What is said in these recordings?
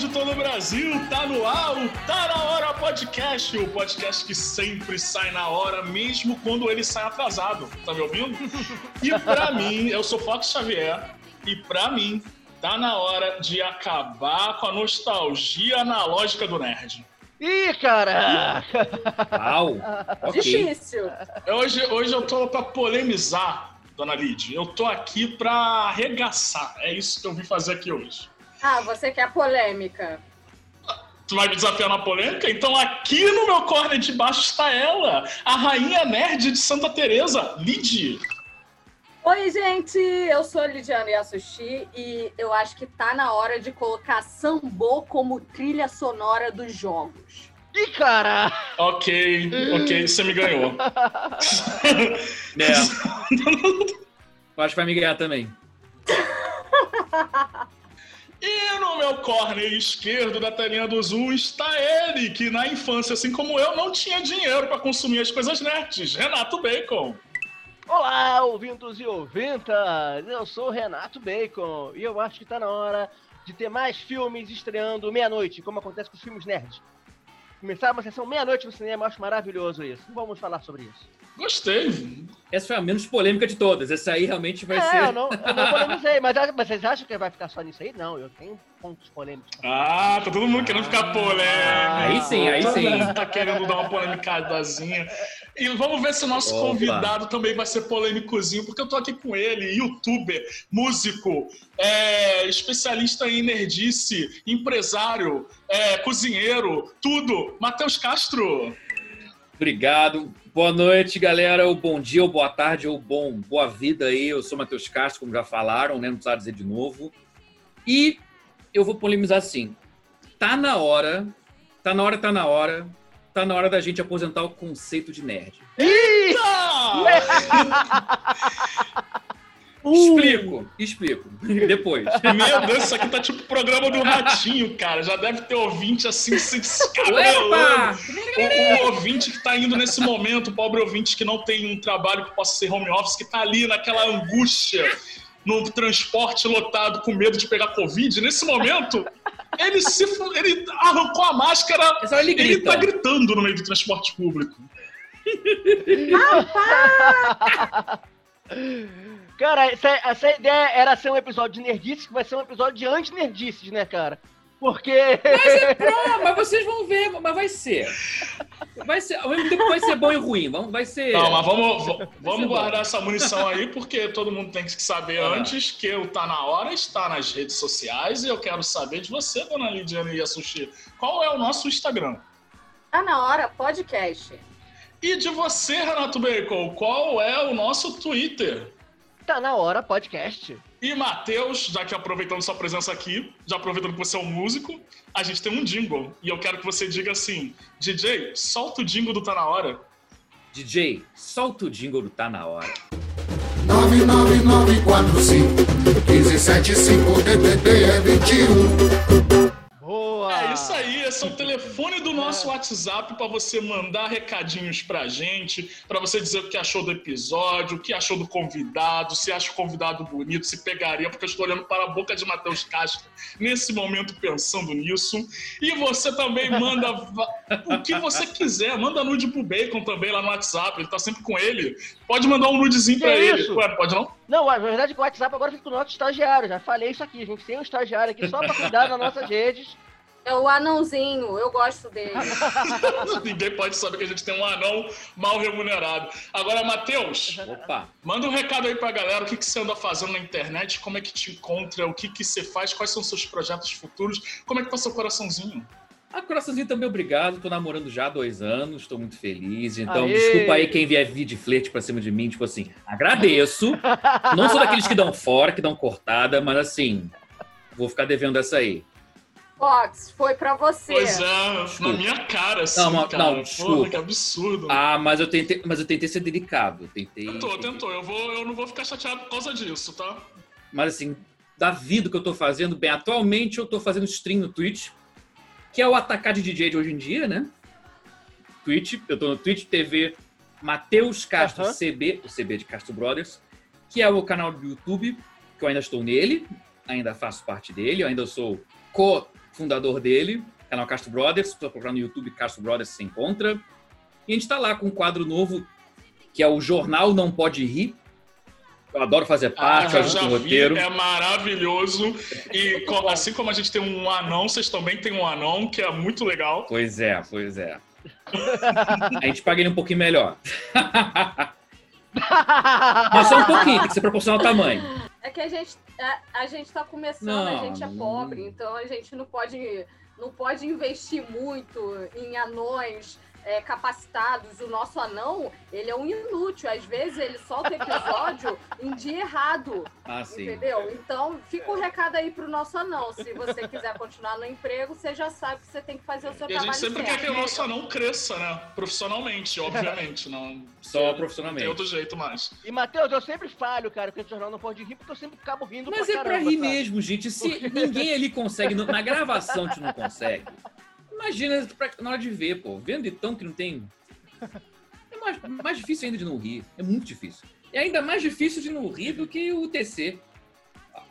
de todo o Brasil, tá no ar o Tá Na Hora Podcast, o podcast que sempre sai na hora, mesmo quando ele sai atrasado. Tá me ouvindo? E pra mim, eu sou Fox Xavier, e pra mim, tá na hora de acabar com a nostalgia analógica do nerd. Ih, cara! Uau! ok. Difícil. Hoje, hoje eu tô pra polemizar, dona Lid. Eu tô aqui pra arregaçar. É isso que eu vim fazer aqui hoje. Ah, você quer polêmica. Tu vai me desafiar na polêmica? Então aqui no meu corner de baixo está ela, a rainha nerd de Santa Teresa, Lid. Oi, gente, eu sou Lidiane Yasushi e eu acho que tá na hora de colocar Sambo como trilha sonora dos jogos. Ih, cara! Ok, ok, você me ganhou. É. Eu acho que vai me ganhar também. E no meu corner esquerdo da telinha do Zoom está ele, que na infância, assim como eu, não tinha dinheiro para consumir as coisas nerds, Renato Bacon. Olá, ouvintos e ouvintas! Eu sou o Renato Bacon e eu acho que tá na hora de ter mais filmes estreando meia-noite, como acontece com os filmes nerds. Começar uma sessão meia-noite no cinema, eu acho maravilhoso isso. Vamos falar sobre isso. Gostei. Essa foi a menos polêmica de todas. Essa aí realmente vai é, ser. eu não, eu não polemizei, mas, mas vocês acham que vai ficar só nisso aí? Não, eu tenho pontos polêmicos. Ah, tá todo mundo querendo ficar polêmico. Aí sim, aí Todo sim. mundo Tá querendo dar uma polemicadazinha. E vamos ver se o nosso Opa. convidado também vai ser polêmicozinho, porque eu tô aqui com ele, youtuber, músico, é, especialista em nerdice, empresário, é, cozinheiro, tudo. Matheus Castro. Obrigado. Boa noite, galera. Ou bom dia, ou boa tarde, ou bom, boa vida aí. Eu sou Matheus Castro, como já falaram, né? Não precisa dizer de novo. E eu vou polemizar assim. Tá na hora, tá na hora, tá na hora, tá na hora da gente aposentar o conceito de nerd. Explico, explico. Depois. Meu Deus, isso aqui tá tipo programa do Ratinho, cara. Já deve ter ouvinte assim, se descabelando. Opa! O, o ouvinte que tá indo nesse momento, o pobre ouvinte que não tem um trabalho que possa ser home office, que tá ali naquela angústia, no transporte lotado, com medo de pegar Covid, nesse momento, ele se ele arrancou a máscara É ele e ele grita. tá gritando no meio do transporte público. Cara, essa, essa ideia era ser um episódio de nerdices, que vai ser um episódio de anti-nerdices, né, cara? Porque. Ah, mas vocês vão ver, mas vai ser. Vai ser, ao mesmo tempo vai ser bom e ruim. Vamos, vai ser. Não, mas vamos, vamos bom. guardar essa munição aí, porque todo mundo tem que saber Ah. antes que o Tá Na Hora está nas redes sociais e eu quero saber de você, dona Lidiane Yasushi, qual é o nosso Instagram? Tá na hora, podcast. E de você, Renato Bacon, qual é o nosso Twitter? tá na hora podcast. E Matheus, já que aproveitando sua presença aqui, já aproveitando que você é um músico, a gente tem um jingle. E eu quero que você diga assim: DJ, solta o jingle do Tá Na Hora. DJ, solta o jingle do Tá Na Hora. 99945 1575 DDD é 21. Boa! É isso aí, esse é o telefone do nosso WhatsApp para você mandar recadinhos pra gente, para você dizer o que achou do episódio, o que achou do convidado, se acha o convidado bonito, se pegaria, porque eu estou olhando para a boca de Matheus Castro nesse momento pensando nisso. E você também manda o que você quiser, manda nude pro Bacon também lá no WhatsApp, ele tá sempre com ele. Pode mandar um nudezinho pra ele. Ué, pode não? Não, a verdade é que o WhatsApp agora fica com o nosso estagiário. Já falei isso aqui. A gente tem um estagiário aqui só pra cuidar das nossas redes. É o anãozinho, eu gosto dele. Ninguém pode saber que a gente tem um anão mal remunerado. Agora, Matheus, Opa! Manda um recado aí pra galera, o que, que você anda fazendo na internet, como é que te encontra, o que, que você faz, quais são seus projetos futuros, como é que tá seu coraçãozinho? Ah, coraçãozinho também, obrigado. Tô namorando já há dois anos, tô muito feliz. Então, Aê! desculpa aí quem vier vir de flerte pra cima de mim. Tipo assim, agradeço. Não sou daqueles que dão fora, que dão cortada, mas assim, vou ficar devendo essa aí. Fox, foi pra você. Pois é, na minha cara, assim, Não, não, cara. não, Porra, desculpa. que absurdo. Ah, mas eu tentei, mas eu tentei ser delicado. eu Tentei. tentou, tentou. Eu, vou, eu não vou ficar chateado por causa disso, tá? Mas assim, da vida que eu tô fazendo, bem, atualmente eu tô fazendo stream no Twitch, que é o atacar de DJ de hoje em dia, né? Twitch, eu tô no Twitch TV Matheus Castro Aham. CB, o CB de Castro Brothers, que é o canal do YouTube, que eu ainda estou nele. ainda faço parte dele, eu ainda sou co-fundador dele, canal Castro Brothers. Se você procurar no YouTube Castro Brothers, você encontra. E a gente está lá com um quadro novo, que é o Jornal Não Pode Rir. Eu adoro fazer parte, Ah, já vi, roteiro. é maravilhoso. E assim como a gente tem um anão, vocês também têm um anão, que é muito legal. Pois é, pois é. A gente paga ele um pouquinho melhor. Mas só um pouquinho, tem que ser proporcional ao tamanho. É que a gente, a, a gente tá começando, Não, a gente é não. pobre, então a gente não pode, não pode investir muito em anões é, capacitados. O nosso anão, ele é um inútil. Às vezes ele solta episódio em dia errado, Ah, sim. entendeu? Então fica o recado aí pro nosso anão. Se você quiser continuar no emprego, você já sabe que você tem que fazer o seu E a trabalho gente sempre certo. quer que o nosso anão cresça, né? Profissionalmente, obviamente. Não, Só Não profissionalmente. tem outro jeito mais. E, Matheus, eu sempre falho, cara, que esse jornal não pode rir, porque eu sempre acabo rindo Mas pra é pra caramba, rir sabe? mesmo, gente. Se ninguém ali consegue, na gravação a gente não consegue. Imagina pra- na hora de ver, pô. Vendo então que não tem. É mais, mais difícil ainda de não rir. É muito difícil. É ainda mais difícil de não rir do que o TC.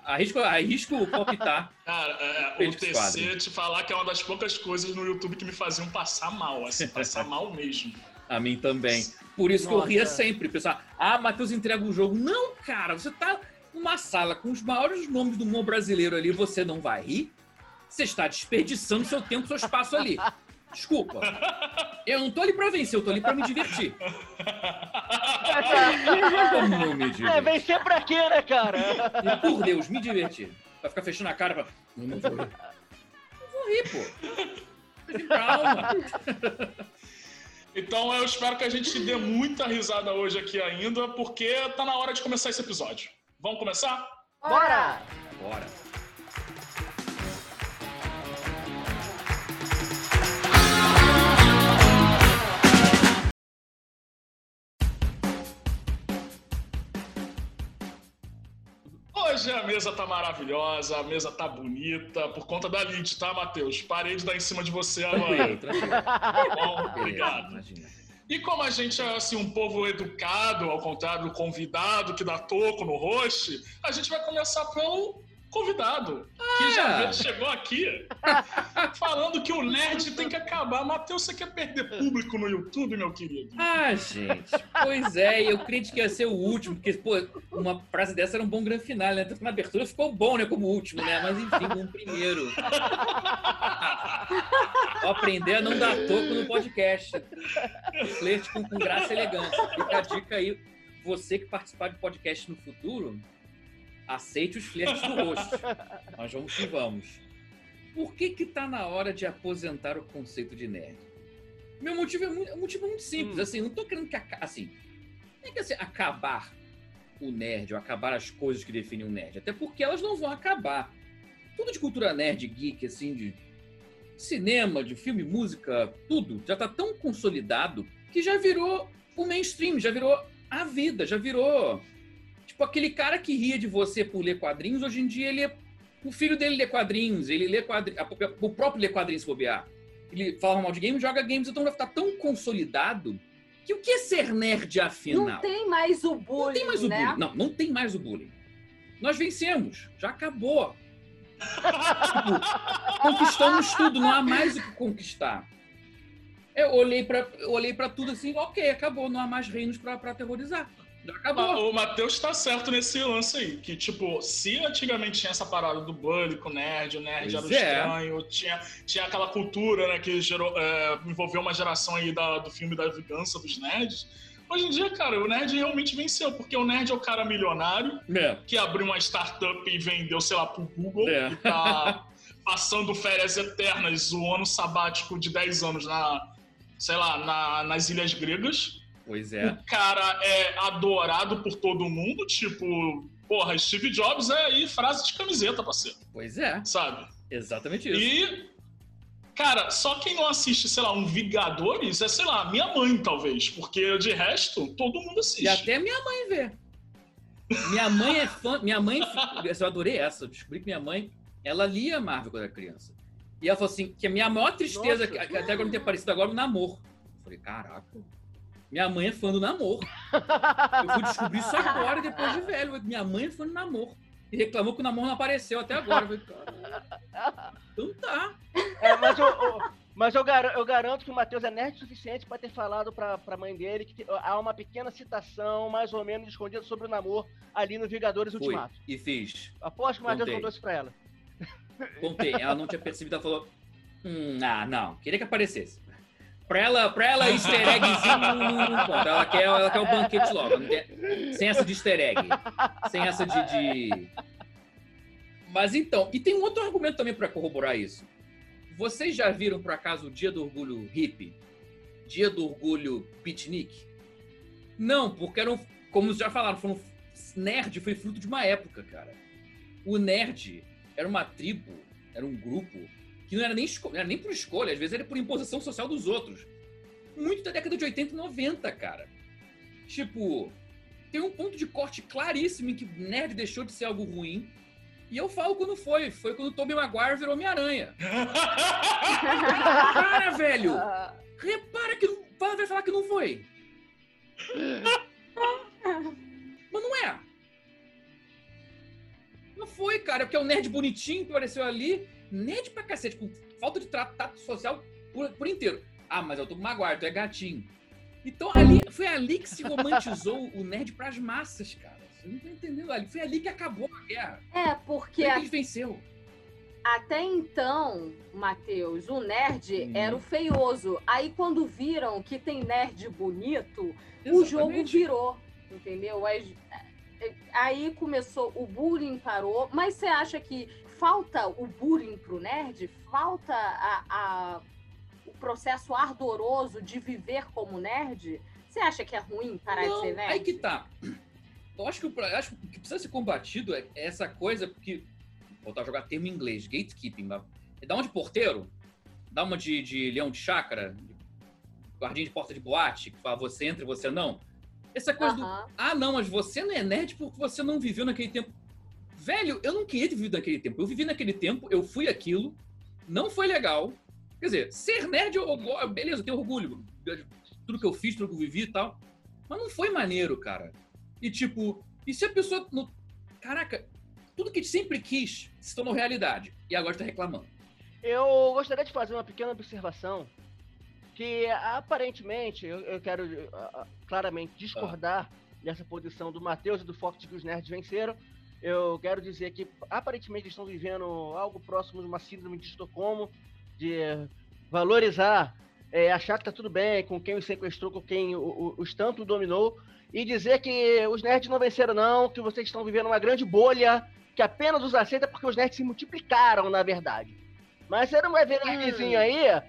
Arrisco, arrisco palpitar. Cara, é, o Felipe TC, Quadro. te falar que é uma das poucas coisas no YouTube que me faziam passar mal, assim, passar mal mesmo. A mim também. Por isso que eu Nossa. ria sempre. Pessoal, ah, Matheus entrega o jogo. Não, cara, você tá numa sala com os maiores nomes do mundo brasileiro ali, você não vai rir? Você está desperdiçando seu tempo, seu espaço ali. Desculpa. Eu não tô ali pra vencer, eu tô ali pra me divertir. Como não me É, vencer pra quê, né, cara? E, por Deus, me divertir. Vai ficar fechando a cara pra. Não, não vou rir. Não vou rir, pô. Calma. Então eu espero que a gente dê muita risada hoje aqui ainda, porque tá na hora de começar esse episódio. Vamos começar? Bora! Bora. Hoje a mesa tá maravilhosa, a mesa tá bonita, por conta da Lid, tá, Matheus? Parei de dar em cima de você agora. Tranquilo, tranquilo. Tá bom? Obrigado. imagina. E como a gente é assim, um povo educado, ao contrário do convidado que dá toco no host, a gente vai começar pelo convidado, que já Ah. veio- chegou aqui falando que o nerd tem que acabar. Matheus, você quer perder público no YouTube, meu querido? Ah, gente. Pois é, eu creio que ia ser o último, porque, pô, uma frase dessa era um bom grande final, né? Tanto que na abertura ficou bom, né, como último, né? Mas enfim, como primeiro. Vou aprender a não dar toco no podcast. Flerte com, com graça e elegância. Fica a dica aí. Você que participar de podcast no futuro, aceite os flertes do rosto. Nós vamos que vamos. Por que que tá na hora de aposentar o conceito de nerd? Meu motivo é muito, é um motivo muito simples. Hum. Assim, não tô querendo que assim, não é que assim, acabar o nerd ou acabar as coisas que definem o nerd. Até porque elas não vão acabar. Tudo de cultura nerd, geek, assim, de cinema, de filme, música, tudo já tá tão consolidado que já virou o mainstream, já virou a vida, já virou. Tipo, aquele cara que ria de você por ler quadrinhos, hoje em dia ele é. O filho dele lê quadrinhos, ele lê quadrinhos. O próprio lê quadrinhos se bobear. Ele fala mal de games, joga games, então vai ficar tão consolidado que o que é ser nerd afinal? Não tem mais o bullying, Não tem mais o né? bullying. Não, não tem mais o bullying. Nós vencemos. Já acabou. Tipo, conquistamos tudo, não há mais o que conquistar. Eu olhei pra, eu olhei pra tudo assim, ok, acabou, não há mais reinos pra aterrorizar. Já acabou. O Matheus tá certo nesse lance aí, que, tipo, se antigamente tinha essa parada do bullying com o nerd, o nerd Pois era é. estranho, tinha, tinha aquela cultura, né, que gerou, é, envolveu uma geração aí da- do filme da vingança dos nerds. Hoje em dia, cara, o nerd realmente venceu, porque o nerd é o cara milionário É. que abriu uma startup e vendeu, sei lá, pro Google É. e tá passando férias eternas, o ano sabático de 10 anos na, sei lá, na- nas ilhas gregas. Pois é. O cara é adorado por todo mundo, tipo, porra, Steve Jobs é aí frase de camiseta, parceiro, Pois é. sabe? Exatamente isso. E, cara, só quem não assiste, sei lá, um Vingadores é, sei lá, minha mãe, talvez, porque de resto, todo mundo assiste. E até minha mãe vê. Minha mãe é fã. Minha mãe. Eu adorei essa. Eu descobri que minha mãe. Ela lia Marvel quando era criança. E ela falou assim: que a minha maior tristeza, Nossa. até agora não ter aparecido agora, é o namoro. Eu falei: caraca. Minha mãe é fã do namoro. Eu fui descobrir isso agora, depois de velho. Minha mãe é fã do namoro. e reclamou que o namoro não apareceu até agora. Eu falei, "Cara, então tá. É, mas eu, eu- mas eu, gar- eu garanto que o Matheus é nerd o suficiente pra ter falado pra, pra mãe dele que há uma pequena citação, mais ou menos escondida, sobre o namoro ali no Vingadores Fui Ultimato. e fiz. Aposto que o Matheus contou isso pra ela. Contei. Ela não tinha percebido, ela falou. Hum, ah, não, queria que aparecesse. Pra ela, pra ela easter eggzinho não, conta. Ela quer, ela quer o banquete logo. sem essa de easter egg. Sem essa de, de- Mas então, e tem um outro argumento também pra corroborar isso. Vocês já viram, por acaso, o Dia do Orgulho Hippie? Dia do Orgulho Beatnik? Não, porque eram, como já falaram, foram, nerd foi fruto de uma época, cara. O nerd era uma tribo, era um grupo que não era nem, era nem por escolha, às vezes era por imposição social dos outros. Muito da década de 80 e 90, cara. Tipo, tem um ponto de corte claríssimo em que nerd deixou de ser algo ruim. E eu falo quando foi. Foi quando o Tobey Maguire virou Homem-Aranha. Cara, velho! Repara que não- vai falar que não foi. Mas não é. Não foi, cara, porque é um nerd bonitinho que apareceu ali. Nerd pra cacete, com falta de trato social por, por inteiro. Ah, mas eu tô com Maguire, tu é gatinho. Então ali, foi ali que se romantizou o nerd pras massas, cara. Você não tá entendendo? Ali, foi ali que acabou a guerra. É, Foi porque que a gente venceu. até então, Matheus, o nerd Hum. era o feioso. Aí quando viram que tem nerd bonito, o jogo Exatamente. virou, entendeu? Aí, aí começou, o bullying parou, mas você acha que falta o bullying pro nerd? Falta a, a- o processo ardoroso de viver como nerd? Você acha que é ruim parar Não, de ser nerd? Aí que tá. Eu acho que, eu acho que o que precisa ser combatido é é essa coisa, porque. Vou voltar a jogar termo em inglês, gatekeeping. mas- Dá uma de porteiro, dá uma de, de leão de chácara, de guardinha de porta de boate, que fala você entra e você não. Essa coisa do. Aham. Ah, não, mas você não é nerd porque você não viveu naquele tempo. Velho, eu não queria ter vivido naquele tempo. Eu vivi naquele tempo, eu fui aquilo, não foi legal. Quer dizer, ser nerd, eu, eu- beleza, eu tenho orgulho. de Tudo que eu fiz, tudo que eu vivi e tal. Mas não foi maneiro, cara. E tipo, e se a pessoa. Não... Caraca, tudo que sempre quis se tornou realidade. E agora tá reclamando. Eu gostaria de fazer uma pequena observação que aparentemente eu, eu quero ah, ah, claramente discordar dessa posição do Matheus e do Fox que os nerds venceram. Eu quero dizer que aparentemente estão vivendo algo próximo de uma síndrome de Estocolmo, de valorizar, é, achar que tá tudo bem com quem os sequestrou, com quem o- o- os tanto dominou, e dizer que os nerds não venceram não, que vocês estão vivendo uma grande bolha, que apenas os aceita porque os nerds se multiplicaram, na verdade. Mas você não vai ver nerdzinho aí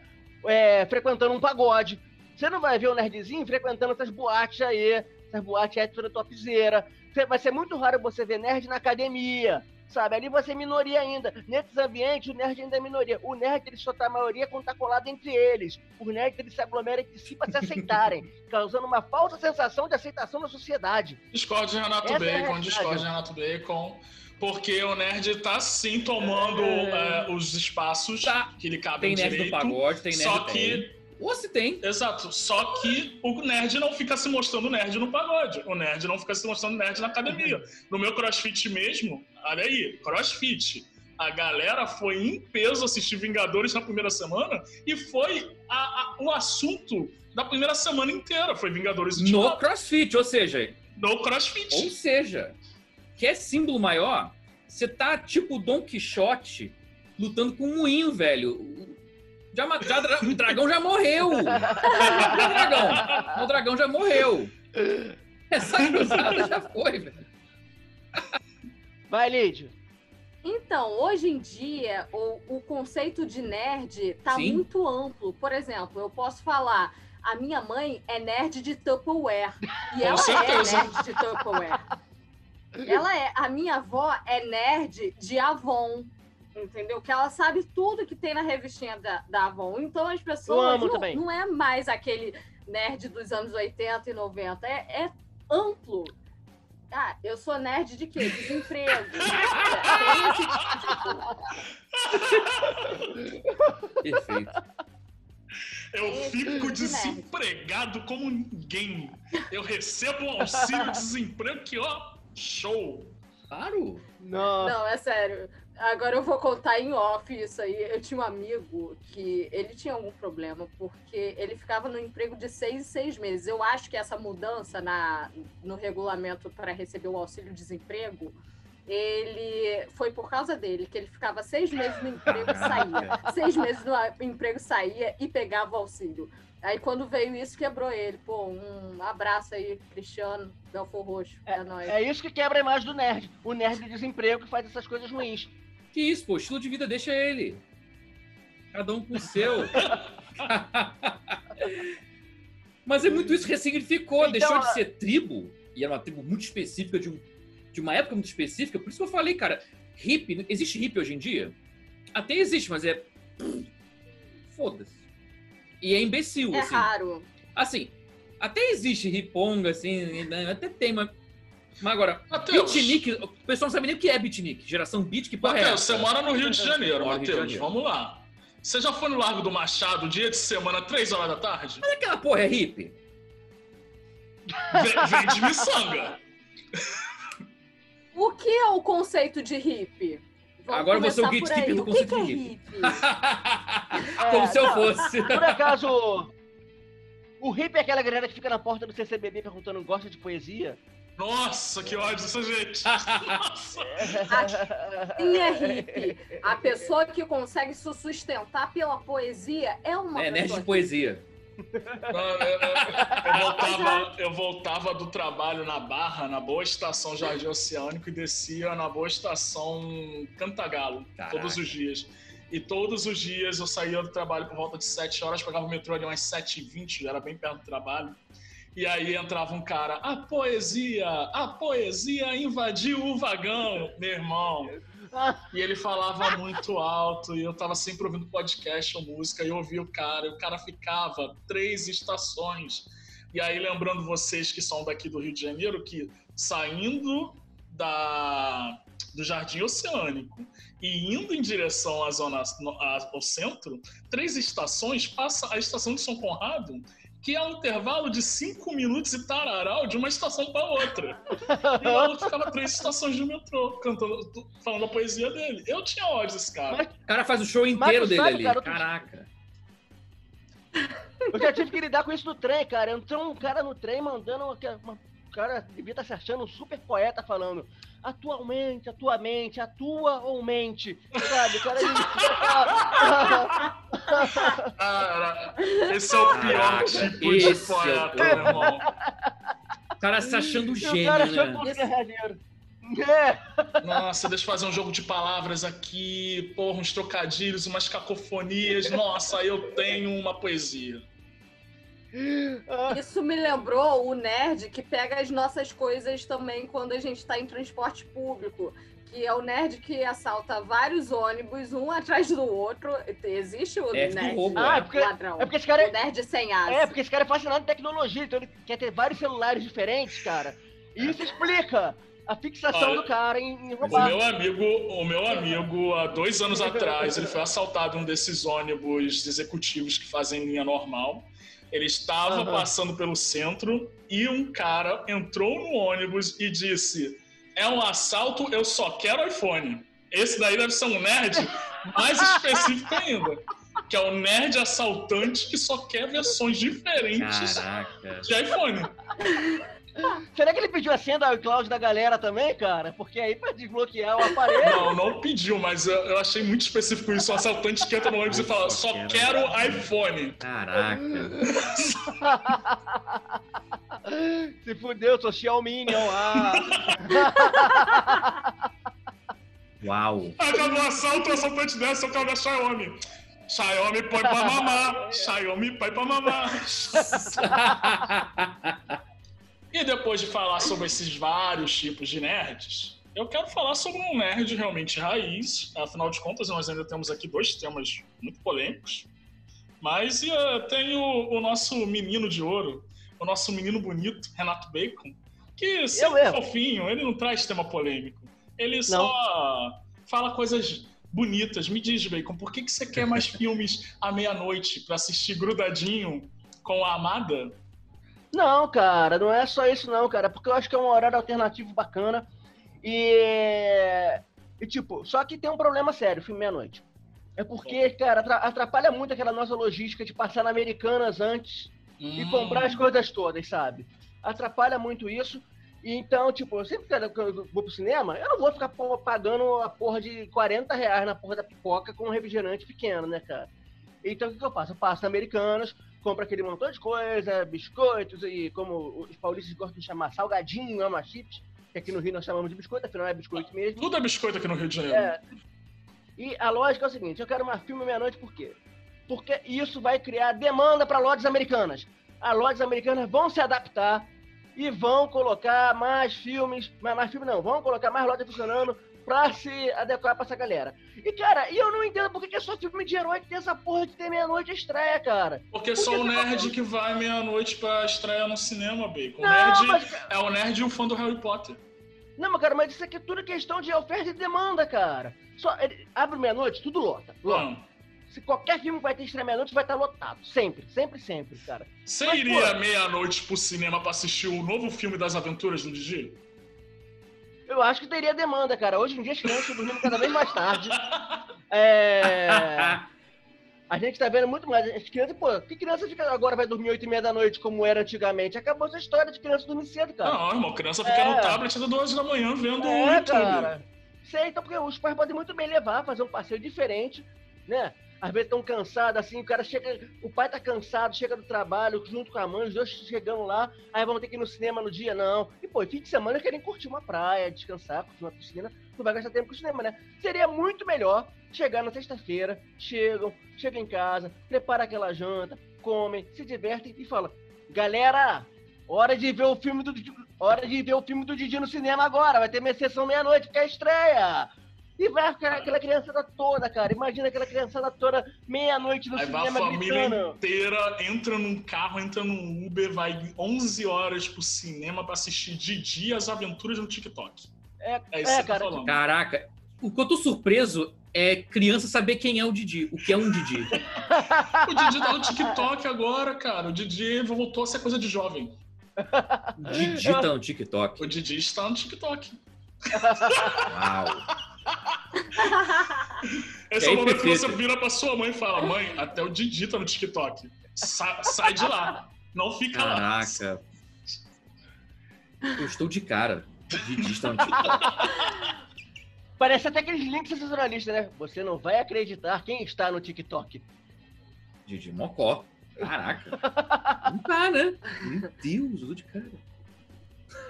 é, frequentando um pagode. Você não vai ver o nerdzinho frequentando essas boates aí, essas boates hétero topzera. Vai ser muito raro você ver nerd na academia, sabe? Ali você é minoria ainda. Nesses ambientes, o nerd ainda é minoria. O nerd, ele só tá a maioria quando tá colado entre eles. Os nerds, eles se aglomeram entre si pra se aceitarem, causando uma falsa sensação de aceitação na sociedade. Discord de Renato Essa é Bacon, realidade. Discord de Renato Bacon. Porque o nerd tá sim tomando É. é, os espaços Tá. que lhe Tem cabem nerd direito. do pagode, tem nerd só que Ou se tem. Exato. Só que o nerd não fica se mostrando nerd no pagode. O nerd não fica se mostrando nerd na academia. No meu crossfit mesmo, olha aí, crossfit. A galera foi em peso assistir Vingadores na primeira semana e foi a- a- o assunto da primeira semana inteira. Foi Vingadores No Ultimato. crossfit, ou seja, No crossfit. Ou seja, quer símbolo maior? Você tá tipo Don Quixote lutando com um moinho, velho. Já, já o dragão já morreu. O dragão. O dragão já morreu. Essa cruzada já foi, velho. Vai, Lídio. Então, hoje em dia, o, o conceito de nerd tá Sim. muito amplo. Por exemplo, eu posso falar, a minha mãe é nerd de Tupperware. E Com ela certeza. é nerd de Tupperware. Ela é. A minha avó é nerd de Avon. Entendeu? Que ela sabe tudo que tem na revistinha da, da Avon. Então as pessoas. Não, não é mais aquele nerd dos anos 80 e 90. É, é amplo. Ah, eu sou nerd de quê? Desemprego. Tem esse Perfeito. Eu fico tipo de desempregado como ninguém. Eu recebo um auxílio desemprego que, ó, show. Claro. Nossa. Não, é sério. Agora eu vou contar em off isso aí. Eu tinha um amigo que ele tinha algum problema, porque ele ficava no emprego de seis em seis meses. Eu acho que essa mudança na, no regulamento para receber o auxílio-desemprego, ele foi por causa dele, que ele ficava seis meses no emprego e saía. seis meses no emprego saía e pegava o auxílio. Aí quando veio isso, quebrou ele. Pô, um abraço aí, Cristiano, Belfor Roxo. É, nóis. É isso que quebra a imagem do nerd. O nerd de desemprego que faz essas coisas ruins. Que isso, pô, estilo de vida deixa ele. Cada um com o seu. Mas é muito isso que ressignificou, Então, deixou de ser tribo, e era uma tribo muito específica de, um- de uma época muito específica, por isso que eu falei, cara, hippie, existe hippie hoje em dia? Até existe, mas é. Foda-se. E é imbecil, É assim. raro. Assim, até existe riponga, assim, né, até tem, mas. Mas agora, Matheus, beatnik, o pessoal não sabe nem o que é beatnik. Geração beat, que porra é Matheus, essa? você mora no Rio de Janeiro, Matheus. Vamos lá. Você já foi no Largo do Machado, dia de semana, três horas da tarde? Mas aquela porra é hippie? Vem, vem de miçanga. O que é o conceito de hippie? Vamos Agora você é o gatekeeper do O que conceito que é de hippie. É, Como se eu não, fosse. Por acaso, o hippie é aquela galera que fica na porta do CCBB perguntando gosta de poesia? Nossa, que ódio dessa gente. Nossa. Quem é hippie? A pessoa que consegue se sustentar pela poesia é uma É, nerd de poesia. Eu, eu- eu voltava, eu voltava do trabalho na Barra, na boa estação Jardim Oceânico, e descia na boa estação Cantagalo, Caraca. todos os dias. E todos os dias eu saía do trabalho por volta de 7 horas, pegava o metrô ali umas 7h20, já era bem perto do trabalho. E aí entrava um cara, a poesia, a poesia invadiu o vagão, meu irmão. E ele falava muito alto, e eu tava sempre ouvindo podcast ou música, e eu ouvia o cara, e o cara ficava três estações. E aí, lembrando vocês que são daqui do Rio de Janeiro, que saindo da, do Jardim Oceânico e indo em direção à zona, ao centro, três estações, passa a estação de São Conrado, que é um intervalo de cinco minutos e tararau de uma estação para outra. E o maluco ficava três estações de metrô, cantando, falando a poesia dele. Eu tinha ódio desse cara. Mas- O cara faz o show inteiro dele sabe, ali. cara, Caraca. Eu já tive que lidar com isso no trem, cara. Entrou um cara no trem mandando uma, uma- o cara devia estar se achando um super poeta falando atualmente, atualmente, atua ou mente, sabe? O cara ele Cara, esse é o pior tipo de esse é o poeta, meu irmão. O cara se achando o cara gênio, achou né? que o verdadeiro. É, Nossa, deixa eu fazer um jogo de palavras aqui, porra, uns trocadilhos, umas cacofonias. Nossa, eu tenho uma poesia. Isso me lembrou o nerd que pega as nossas coisas também quando a gente tá em transporte público. Que é o nerd que assalta vários ônibus, um atrás do outro. Existe o Nerd do nerd roubo, Ah, é. é porque, ladrão. é porque esse cara O nerd sem asa. é, porque esse cara é fascinado em tecnologia, então ele quer ter vários celulares diferentes, cara. E isso explica a fixação Olha, do cara em, em O roubar. meu amigo, o meu amigo, há dois anos atrás, ele foi assaltado em um desses ônibus executivos que fazem linha normal. Ele estava Aham. passando pelo centro e um cara entrou no ônibus e disse: É um assalto, eu só quero iPhone. Esse daí deve ser um nerd mais específico ainda. Que é o nerd assaltante que só quer versões diferentes Caraca. de iPhone. Será que ele pediu a senha da iCloud da galera também, cara? Porque aí pra desbloquear o aparelho. Não, não pediu, mas eu, eu achei muito específico isso. O assaltante que entra no ônibus e fala: Só quero iPhone. Caraca. Se fudeu, sou Xiaominion. Ah. Uau. Acabou o assalto, o assaltante desce, eu quero da Xiaomi. Xiaomi põe pra mamar. Xiaomi põe pra mamar. E depois de falar sobre esses vários tipos de nerds, eu quero falar sobre um nerd realmente raiz. Afinal de contas, nós ainda temos aqui dois temas muito polêmicos. Mas eh, tem o, o nosso menino de ouro, o nosso menino bonito, Renato Bacon, que sempre mesmo. fofinho, ele não traz tema polêmico. Ele só fala coisas bonitas. Me diz, Bacon, por que, que você quer mais filmes à meia-noite pra assistir grudadinho com a amada? Não, cara, não é só isso não, cara, porque eu acho que é um horário alternativo bacana. E, e, tipo, só que tem um problema sério, filme Meia-Noite. É porque, cara, atra- atrapalha muito aquela nossa logística de passar na Americanas antes e Hum. comprar as coisas todas, sabe? Atrapalha muito isso. E então, tipo, eu sempre que eu vou pro cinema, eu não vou ficar pagando a porra de 40 reais na porra da pipoca com um refrigerante pequeno, né, cara? Então o que, que eu faço? Eu passo na Americanas, compro aquele montão de coisa, biscoitos e como os paulistas gostam de chamar, salgadinho, ama chips, que aqui no Rio nós chamamos de biscoito, afinal é biscoito mesmo. Tudo é biscoito aqui no Rio de Janeiro. É. E a lógica é o seguinte: eu quero uma filme meia-noite por quê? Porque isso vai criar demanda para lojas americanas. As lojas americanas vão se adaptar e vão colocar mais filmes, mais, mais filmes não, vão colocar mais lojas funcionando pra se adequar pra essa galera. E, cara, e eu não entendo por que é só filme de herói que tem essa porra de ter meia-noite estreia, cara. Porque só o nerd que vai meia-noite pra estreia no cinema, Bacon. O Não, nerd mas, é o nerd e o fã do Harry Potter. não, mas, cara, mas isso aqui é tudo questão de oferta e demanda, cara. Só, abre meia-noite, tudo lota. lota. Mano, Se qualquer filme vai ter estreia meia-noite, vai estar lotado. Sempre, sempre, sempre, cara. você Mas, iria pô- meia-noite pro cinema pra assistir o novo filme das aventuras do Didi? Eu acho que teria demanda, cara. Hoje em dia as crianças dormindo cada vez mais tarde. É... A gente tá vendo muito mais. As crianças, pô, que criança fica agora vai dormir 8 e meia da noite como era antigamente? Acabou essa história de criança dormir cedo, cara. Não, irmão, criança fica É. no tablet até 2 da manhã vendo o é, YouTube. cara. Sei, então porque os pais podem muito bem levar, fazer um passeio diferente, né? Às vezes estão cansados, assim, o cara chega. O pai tá cansado, chega do trabalho, junto com a mãe, os dois chegando lá, aí vão ter que ir no cinema no dia, não. E, pô, fim de semana querem curtir uma praia, descansar, curtir uma piscina, não vai gastar tempo com o cinema, né? Seria muito melhor chegar na sexta-feira, chegam, chegam em casa, prepara aquela janta, comem, se divertem e falam, galera, hora de ver o filme do hora de ver o filme do Didi no cinema agora, vai ter minha sessão meia-noite, que é a estreia. E vai ficar aquela criançada toda, cara. Imagina aquela criançada toda meia-noite no Aí vai a cinema família gritando. inteira, entra num carro, entra num Uber, vai 11 horas pro cinema pra assistir Didi e as aventuras no TikTok. É, É isso é, que você tá cara. falando. Caraca, o que eu tô surpreso é criança saber quem é o Didi, o que é um Didi. O Didi tá no TikTok agora, cara. O Didi voltou a ser coisa de jovem. O Didi tá no TikTok. O Didi está no TikTok. Uau. Esse E é aí, o momento que você vira pra sua mãe e fala: Mãe, até o Didi tá no TikTok. Sa- sai de lá. Não fica lá. Caraca. Eu estou de cara. Didi está no TikTok. Parece até aqueles links sensacionalistas, né? Você não vai acreditar quem está no TikTok. Didi Mocó. Caraca. Não tá, né? Meu Deus, eu tô de cara.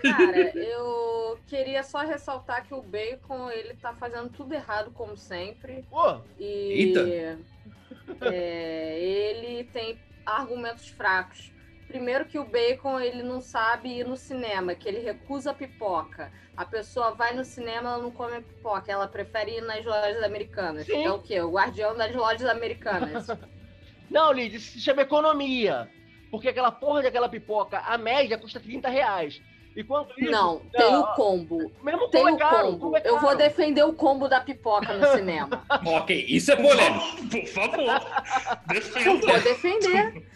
Cara, eu queria só ressaltar que o Bacon, ele tá fazendo tudo errado, como sempre. Pô, E Eita. é, ele tem argumentos fracos. Primeiro que o Bacon ele não sabe ir no cinema, que ele recusa a pipoca. A pessoa vai no cinema, ela não come pipoca, ela prefere ir nas lojas americanas. Sim. É o quê? O guardião das lojas americanas. não, Lid, isso se chama economia. Porque aquela porra daquela pipoca, a média custa 30 reais. Enquanto isso. Não, tem o combo. Mesmo Tem é o caro, combo. é Eu vou defender o combo da pipoca no cinema. Ok, isso é polêmico. Por favor. Eu Defenda. vou defender.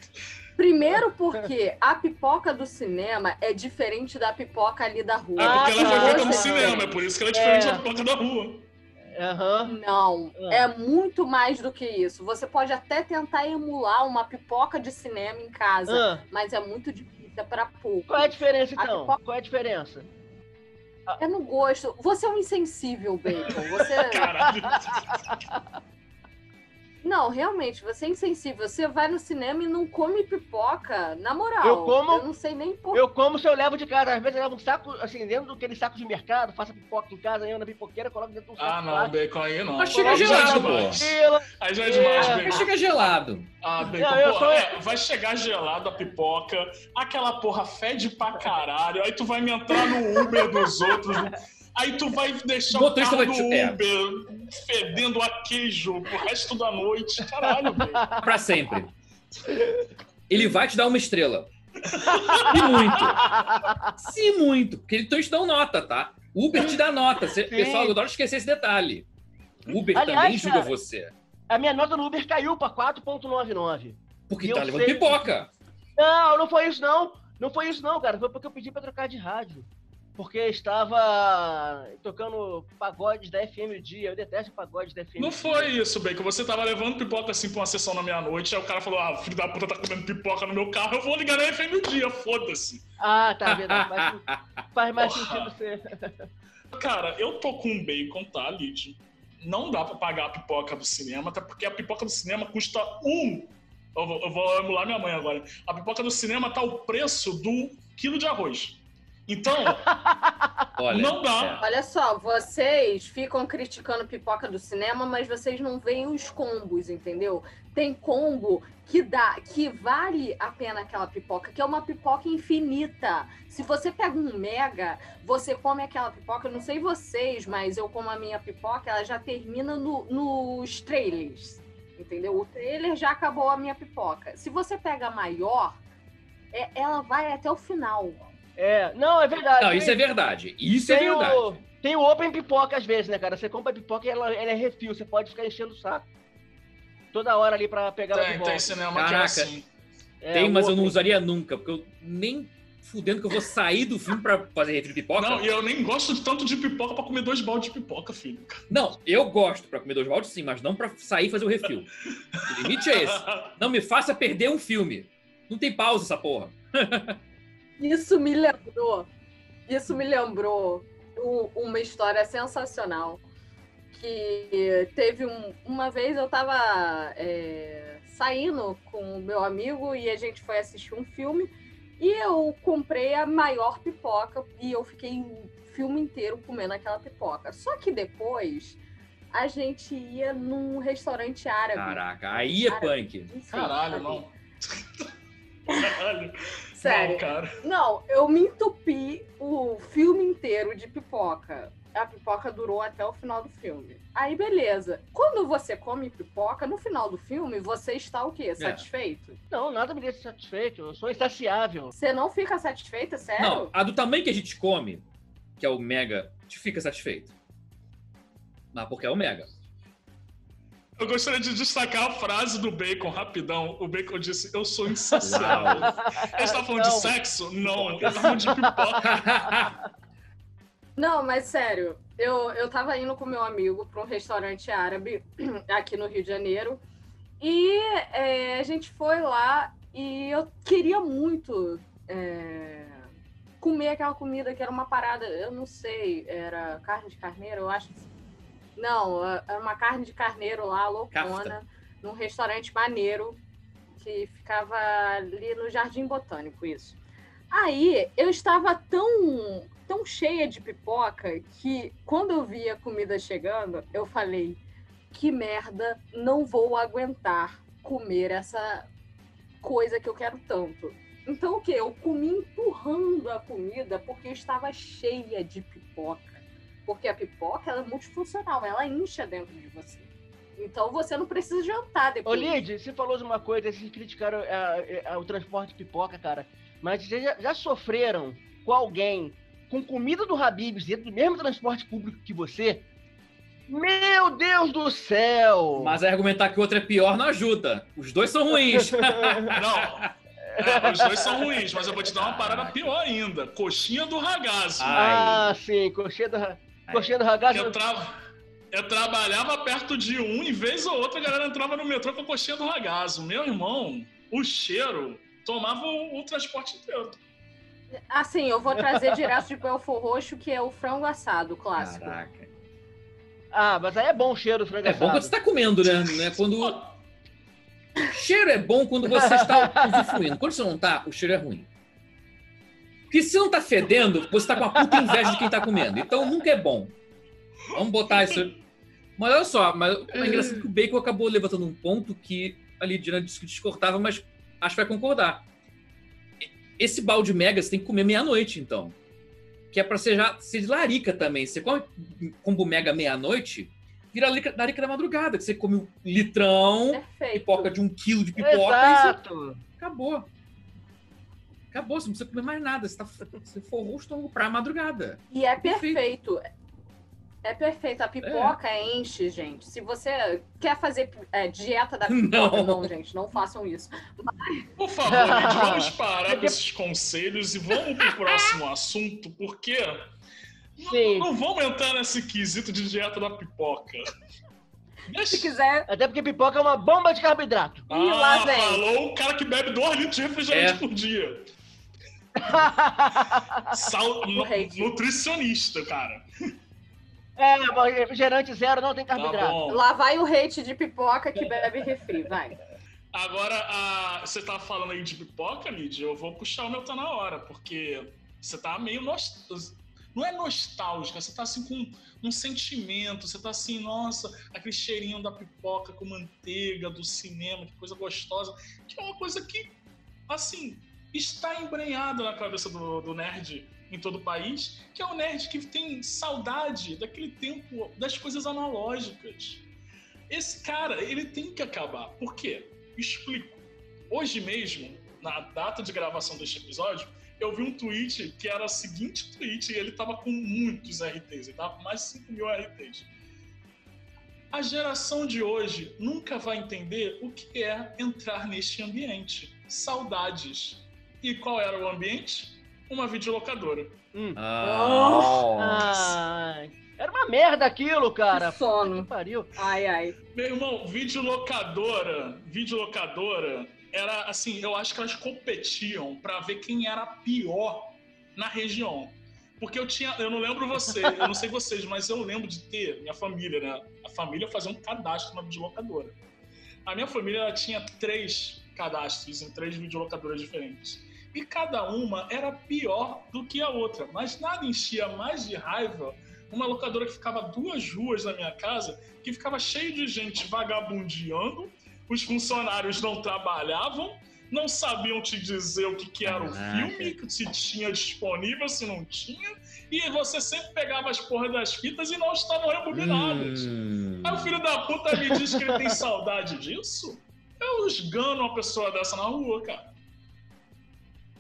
Primeiro porque a pipoca do cinema é diferente da pipoca ali da rua. É porque ela foi Ah, feita no cinema, é por isso que ela é diferente É. da pipoca da rua. Aham. Não, Ah. é muito mais do que isso. Você pode até tentar emular uma pipoca de cinema em casa, Ah, mas é muito difícil, é para qual é a diferença, então? pipoca- Qual é a diferença? É no gosto. Você é um insensível, Bacon. Você... Caralho. Não, realmente, você é insensível. Você vai no cinema e não come pipoca, na moral. Eu como- Eu não sei nem por Eu como se eu levo de casa. Às vezes eu levo um saco, assim, dentro daquele saco de mercado, faço a pipoca em casa, eu na pipoqueira, coloco dentro de um saco. Ah, não, bacon aí não. Mas chega Aí já é gelado, demais. Fila. Aí já é demais, É. Mas bacon. chega gelado. Ah, bacon, Não, eu pô, sou- é, vai chegar gelado a pipoca, aquela porra fede pra caralho, aí tu vai me entrar no Uber dos outros, aí tu vai deixar O o carro vai do te- é. Uber fedendo a queijo pro resto da noite. Caralho, velho. Pra sempre. Ele vai te dar uma estrela. E muito. Sim, muito. Porque eles te dão nota, tá? Uber te dá nota. Cê- Sim. Pessoal, eu adoro esquecer esse detalhe. Uber Aliás, também julga cara, você. A minha nota no Uber caiu pra 4,99. Porque e tá levando sei- pipoca. Não, não foi isso não. Não foi isso não, cara. Foi porque eu pedi pra trocar de rádio. Porque estava tocando pagodes da FM Dia. Eu detesto pagodes da FM Não foi isso, Bacon. Você tava levando pipoca assim pra uma sessão na meia-noite, aí o cara falou: Ah, filho da puta tá comendo pipoca no meu carro, eu vou ligar na FM o dia, foda-se. Ah, tá, verdade. Faz, faz mais sentido ser. Cara, eu tô com um bacon, tá, Lid? Não dá pra pagar a pipoca do cinema, até porque a pipoca do cinema custa um. Eu vou, eu vou emular minha mãe agora. A pipoca do cinema tá o preço do quilo de arroz. Então, Olha, Não dá. é. Olha só, vocês ficam criticando pipoca do cinema, mas vocês não veem os combos, entendeu? Tem combo que dá, que vale a pena aquela pipoca, que é uma pipoca infinita. Se você pega um mega, você come aquela pipoca, eu não sei vocês, mas eu como a minha pipoca, ela já termina no- nos trailers, entendeu? O trailer já acabou a minha pipoca. Se você pega a maior, é- ela vai até o final. É, não, é verdade. Não, isso é verdade. Isso é tem verdade. O, tem o Open Pipoca às vezes, né, cara? Você compra pipoca e ela, ela é refil, você pode ficar enchendo o saco. Toda hora ali pra pegar tem, tem cinema que é Caraca. assim. É, Tem, mas eu não usaria nunca, porque eu nem fudendo que eu vou sair do filme pra fazer refri de pipoca. Não, e eu nem gosto de tanto de pipoca pra comer dois baldes de pipoca, filho. Não, eu gosto pra comer dois baldes sim, mas não pra sair e fazer o refil. O limite é esse. Não me faça perder um filme. Não tem pausa essa porra. Isso me lembrou. Isso me lembrou uma história sensacional. Que teve um- uma vez eu tava é, saindo com o meu amigo e a gente foi assistir um filme e eu comprei a maior pipoca e eu fiquei o filme inteiro comendo aquela pipoca. Só que depois a gente ia num restaurante árabe. Caraca, aí é Cara, punk. Enfim, Caralho, não. Caralho. Sério. Não, cara. Não, eu me entupi o filme inteiro de pipoca. A pipoca durou até o final do filme. Aí, beleza. Quando você come pipoca, no final do filme, você está o quê? Satisfeito? Não, nada me deixa satisfeito. Eu sou insaciável. Você não fica satisfeita, sério? Não, a do tamanho que a gente come, que é o mega, te fica satisfeito. Mas porque é o mega. Eu gostaria de destacar a frase do Bacon, rapidão. O Bacon disse, eu sou insaciável. Ele está falando de Não. sexo? Não, ele tá falando de pipoca. Não, mas sério, eu, eu tava indo com meu amigo para um restaurante árabe aqui no Rio de Janeiro. E é, a gente foi lá e eu queria muito é, comer aquela comida que era uma parada, eu não sei, era carne de carneiro, eu acho. Não, era uma carne de carneiro lá, loucona, Kafta. num restaurante maneiro que ficava ali no Jardim Botânico, isso. Aí eu estava tão, tão cheia de pipoca que quando eu vi a comida chegando, eu falei: que merda, não vou aguentar comer essa coisa que eu quero tanto. Então o que? Eu comi empurrando a comida porque eu estava cheia de pipoca. Porque a pipoca ela é multifuncional, ela incha dentro de você. Então você não precisa jantar Ô, depois. Lid, você falou de uma coisa, vocês criticaram ah, ah, o transporte de pipoca, cara. Mas vocês já, já sofreram com alguém com comida do Habib's dentro do mesmo transporte público que você? Meu Deus do céu! Mas argumentar que o outro é pior não ajuda. Os dois são ruins. Não. É, os dois são ruins, mas eu vou te dar uma parada pior ainda. Coxinha do ragazzo. Ah. Ah, sim, coxinha do, coxinha do ragazzo. Eu, tra... eu trabalhava perto de um, e vez ou outra a galera entrava no metrô com a coxinha do ragazzo. Meu irmão, o cheiro tomava o, o transporte inteiro. Assim, eu vou trazer direto de Belfor Roxo, que é o frango assado clássico. Caraca. Ah, mas aí é bom o cheiro do frango É bom quando você assado. tá comendo, né? É Quando... Cheiro é bom quando você está usufruindo. Quando você não tá, o cheiro é ruim. Porque se não tá fedendo, você tá com a puta inveja de quem tá comendo. Então nunca é bom. Vamos botar isso. Mas olha só, mas é engraçado que o Bacon acabou levantando um ponto que ali Diana disse que discordava, mas acho que vai concordar. Esse balde mega você tem que comer meia-noite, então. Que é pra ser já ser larica também. Você come combo mega meia-noite, vira larica, larica da madrugada, que você come um litrão, Perfeito. pipoca de um quilo de pipoca e você Exato. acabou. Acabou, você não precisa comer mais nada. Você, tá, você forrou o estômago pra madrugada. E é Perfeito. perfeito. É perfeito. A pipoca enche, gente. Se você quer fazer é, dieta da Não. pipoca, não. gente, não façam isso. Por favor, gente, vamos parar com esses conselhos e vamos pro próximo assunto, porque não, não vamos entrar nesse quesito de dieta da pipoca. Se quiser, Até porque pipoca é uma bomba de carboidrato. Ah, Ih, lá vem. falou o cara que bebe 2 litros de refrigerante É. por dia. Sal... Nutricionista, cara. é, refrigerante zero não tem Tá carboidrato. bom. lá vai o hate de pipoca que bebe refri, vai. Agora, a- você tá falando aí de pipoca, Lídia, eu vou puxar o meu tá na hora, porque você tá meio nost... não é nostálgica, você tá assim com um sentimento, você tá assim, nossa, aquele cheirinho da pipoca com manteiga do cinema, que coisa gostosa, que é uma coisa que, assim, está embrenhada na cabeça do, do nerd em todo o país, que é o nerd que tem saudade daquele tempo das coisas analógicas. Esse cara, ele tem que acabar. Por quê? Explico. Hoje mesmo, na data de gravação deste episódio, eu vi um tweet que era o seguinte tweet e ele tava com muitos RTs, ele tava com mais de 5 mil RTs. A geração de hoje nunca vai entender o que é entrar neste ambiente. Saudades. E qual era o ambiente? Uma videolocadora. Ah, Ah, era uma merda aquilo, cara. Que sono. Que pariu. Ai, ai. Meu irmão, videolocadora, videolocadora era assim, eu acho que elas competiam pra ver quem era pior na região. Porque eu tinha, eu não lembro você, eu não sei vocês, mas eu lembro de ter minha família, né? A família fazia um cadastro na videolocadora. A minha família ela tinha três cadastros em três videolocadoras diferentes. E cada uma era pior do que a outra, mas nada enchia mais de raiva uma locadora que ficava duas ruas na minha casa, que ficava cheio de gente vagabundeando, os funcionários não trabalhavam, não sabiam te dizer o que, que era o filme, se tinha disponível, se não tinha, e você sempre pegava as porras das fitas e não estavam rebobinadas. hum. Aí o filho da puta me diz que ele tem saudade disso? Eu esgano uma pessoa dessa na rua, cara.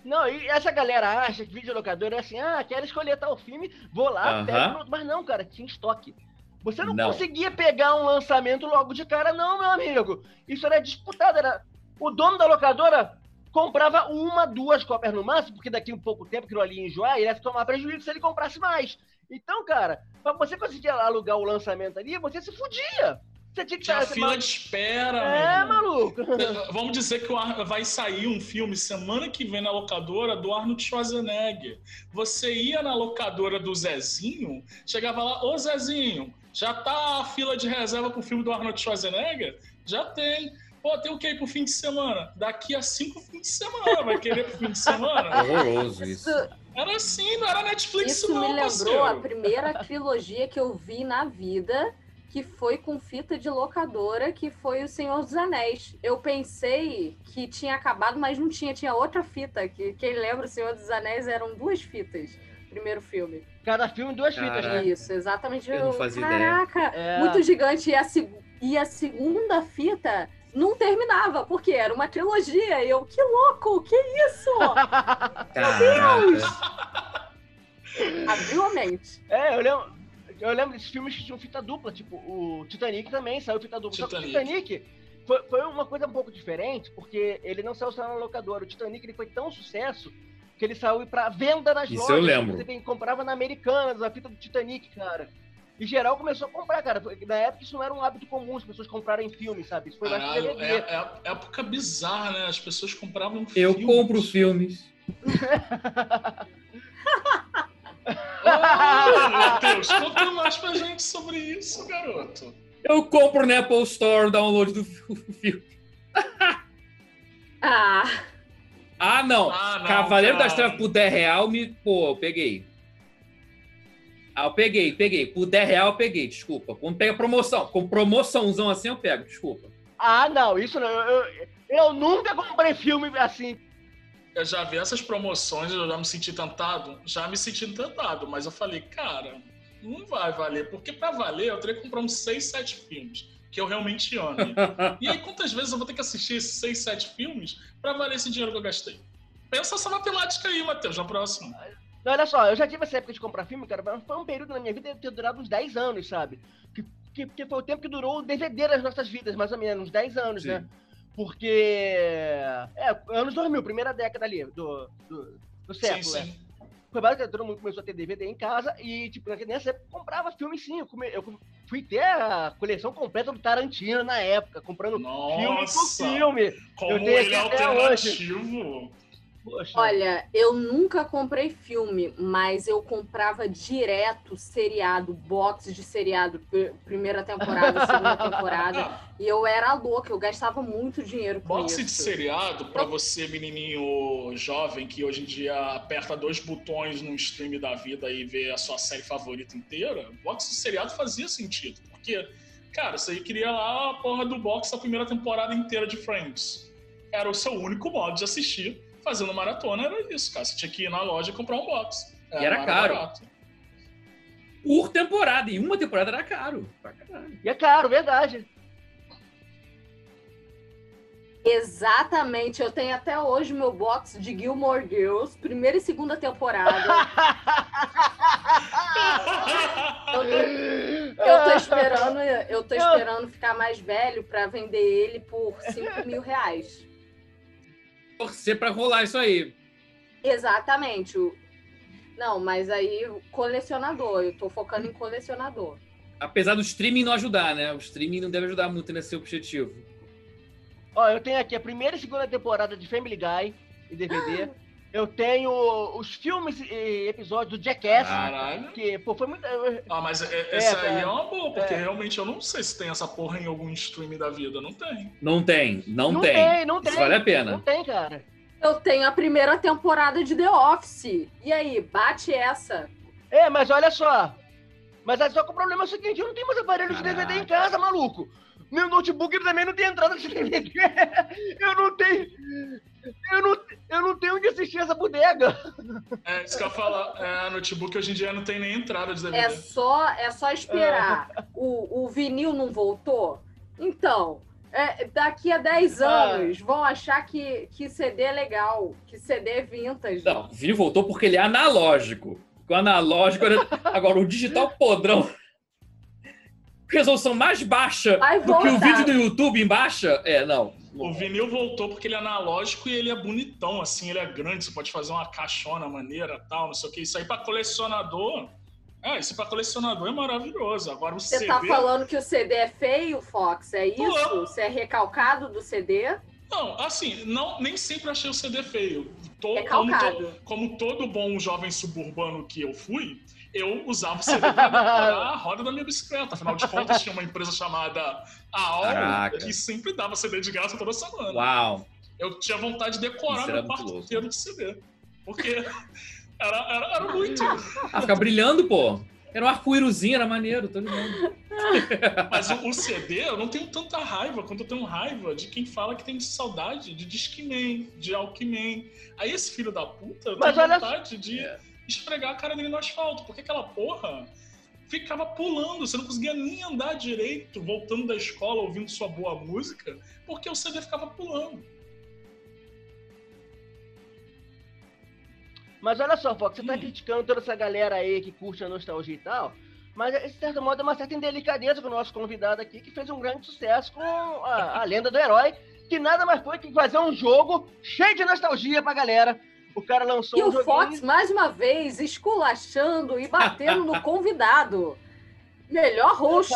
Não, e essa galera acha que videolocadora é assim, ah, quero escolher tal filme, vou lá, pego. Mas não, cara, tinha estoque. Você não, Não. conseguia pegar um lançamento logo de cara, não, meu amigo. Isso era disputado, era. O dono da locadora comprava uma, duas cópias no máximo, porque daqui a um pouco tempo aquilo ali ia enjoar, ele ia tomar prejuízo se ele comprasse mais. Então, cara, pra você conseguir alugar o lançamento ali, você se fudia. Você tinha que Tinha fila de espera, É, maluco. Vamos dizer que o vai sair um filme semana que vem na locadora do Arnold Schwarzenegger. Você ia na locadora do Zezinho, chegava lá, ô Zezinho, já tá a fila de reserva pro filme do Arnold Schwarzenegger? Já tem. Pô, tem o que aí pro fim de semana? Daqui a cinco fins de semana, vai querer pro fim de semana? Horroroso isso. Isso, Era assim, não era Netflix isso não, me lembrou parceiro. a primeira trilogia que eu vi na vida, que foi com fita de locadora, que foi O Senhor dos Anéis. Eu pensei que tinha acabado, mas não tinha, tinha outra fita. Que, quem lembra, O Senhor dos Anéis eram duas fitas. Primeiro filme. Cada filme, duas fitas, Caraca. né? Isso, exatamente. Eu não fazia Caraca, É. muito gigante. E a, seg- e a segunda fita não terminava, porque era uma trilogia. E eu, que louco, que isso? Caraca. Abriu a mente. É, eu lembro, eu lembro desses filmes que tinham fita dupla, tipo, o Titanic também saiu fita dupla. Só que o Titanic. Titanic foi, foi uma coisa um pouco diferente, porque ele não saiu só na locadora. O Titanic ele foi tão sucesso que ele saiu pra venda nas Isso lojas. eu lembro. Você comprava na Americanas a fita do Titanic, cara. E geral começou a comprar, cara. Na época isso não era um hábito comum, as pessoas comprarem filmes, sabe? Isso foi mais DVD. é, é a época bizarra, né? As pessoas compravam Eu filmes. compro filmes. Ô, Matheus, conta mais pra gente sobre isso, garoto. Eu compro na Apple Store o download do filme. Ah, Ah, não. Ah, não, Cavaleiro cara. das Trevas por 10 real, me... pô, eu peguei. Ah, eu peguei, peguei. Por 10 real eu peguei, desculpa. Quando pega promoção, com promoçãozão assim eu pego, desculpa. Ah, não, isso não. Eu, eu, eu nunca comprei filme assim. Eu já vi essas promoções, eu já me senti tentado. Já me senti tentado, mas eu falei, cara, não vai valer. Porque pra valer, eu teria que comprar uns 6, 7 filmes. Que eu realmente ame. E aí, quantas vezes eu vou ter que assistir esses 6, 7 filmes pra valer esse dinheiro que eu gastei? Pensa essa matemática aí, Matheus, na próxima. Não, olha só, eu já tive essa época de comprar filme, cara, mas foi um período na minha vida que ter durado uns 10 anos, sabe? Que, que, que foi o tempo que durou o DVD das nossas vidas, mais ou menos, uns 10 anos, Sim. né? Porque. É, anos 2000, primeira década ali, do, do, do Sim, século, né? sim. Foi basicamente todo mundo começou a ter DVD em casa e, tipo, nessa época comprava filme sim. Eu, come- eu fui ter a coleção completa do Tarantino na época, comprando filme por Nossa, filme. como Eu tenho ele é alternativo. Poxa. Olha, eu nunca comprei filme, mas eu comprava direto seriado, box de seriado, pr- primeira temporada, segunda temporada. E eu era louca, eu gastava muito dinheiro com Boxe de isso. seriado, pra você, menininho jovem, que hoje em dia aperta dois botões no stream da vida e vê a sua série favorita inteira, boxe de seriado fazia sentido. Porque, cara, você queria lá a porra do boxe da primeira temporada inteira de Friends. Era o seu único modo de assistir. Fazendo maratona era isso, cara. Você tinha que ir na loja e comprar um box. E era caro. barato. Por temporada. E uma temporada era caro. E é caro, verdade. Exatamente, eu tenho até hoje meu box de Gilmore Girls, primeira e segunda temporada. Eu tô, eu tô esperando, eu tô esperando ficar mais velho pra vender ele por 5 mil reais. Torcer pra rolar isso aí. Exatamente. Não, mas aí colecionador, eu tô focando em colecionador. Apesar do streaming não ajudar, né? O streaming não deve ajudar muito nesse objetivo. Ó, eu tenho aqui a primeira e segunda temporada de Family Guy em DVD. Eu tenho os filmes e episódios do Jackass, Caralho. que, pô, foi muito. Ah, mas é- essa cara. aí é uma boa, porque É. realmente eu não sei se tem essa porra em algum stream da vida. Não tem. Não tem, não, Não tem. tem, não tem. Isso vale a Não pena. tem, cara. Eu tenho a primeira temporada de The Office. E aí, bate essa. É, mas olha só. Mas é só que o problema é o seguinte, eu não tenho mais aparelho de DVD em casa, maluco. Meu notebook também não tem entrada de DVD. Eu não tenho. Eu não, eu não tenho onde assistir essa bodega. É isso que eu falar. É, notebook hoje em dia não tem nem entrada de DVD. É só, é só esperar. O, o vinil não voltou? Então, é, daqui a 10 Ah. anos vão achar que, que CD é legal, que CD é vintage. Não, o vídeo voltou porque ele é analógico. O analógico era... Agora, o digital podrão. Resolução mais baixa do que o vídeo do YouTube em baixa. É, não. O vinil voltou porque ele é analógico e ele é bonitão, assim, ele é grande, você pode fazer uma caixona maneira tal, não sei o que. Isso aí pra colecionador. É, isso pra colecionador é maravilhoso. Agora o Você CD. tá falando que o CD é feio, Fox? É isso? Você é recalcado do CD? Não, assim, não, nem sempre achei o CD feio. Tô, É como, to- como todo bom jovem suburbano que eu fui, eu usava o CD pra decorar a roda da minha bicicleta. Afinal de contas, tinha uma empresa chamada AOL que sempre dava CD de graça toda semana. Uau. Eu tinha vontade de decorar meu quarto louco. inteiro de CD. Porque era, era, era muito. Ah, ficar brilhando, pô. Era um arco-írozinho, era maneiro, tô ligado. Mas o, o CD, eu não tenho tanta raiva quanto eu tenho raiva de quem fala que tem saudade de Discman, de Alckmin. Aí esse filho da puta, eu Mas tenho olha- vontade de É. esfregar a cara dele no asfalto. Porque aquela porra ficava pulando, você não conseguia nem andar direito, voltando da escola, ouvindo sua boa música, porque o CD ficava pulando. Mas olha só, Fox, você tá Hum. criticando toda essa galera aí que curte a nostalgia e tal. Mas, de certo modo, é uma certa indelicadeza com o nosso convidado aqui, que fez um grande sucesso com a, a lenda do herói, que nada mais foi que fazer um jogo cheio de nostalgia pra galera. O cara lançou E um o joguinho... Fox, mais uma vez, esculachando e batendo no convidado. Melhor host.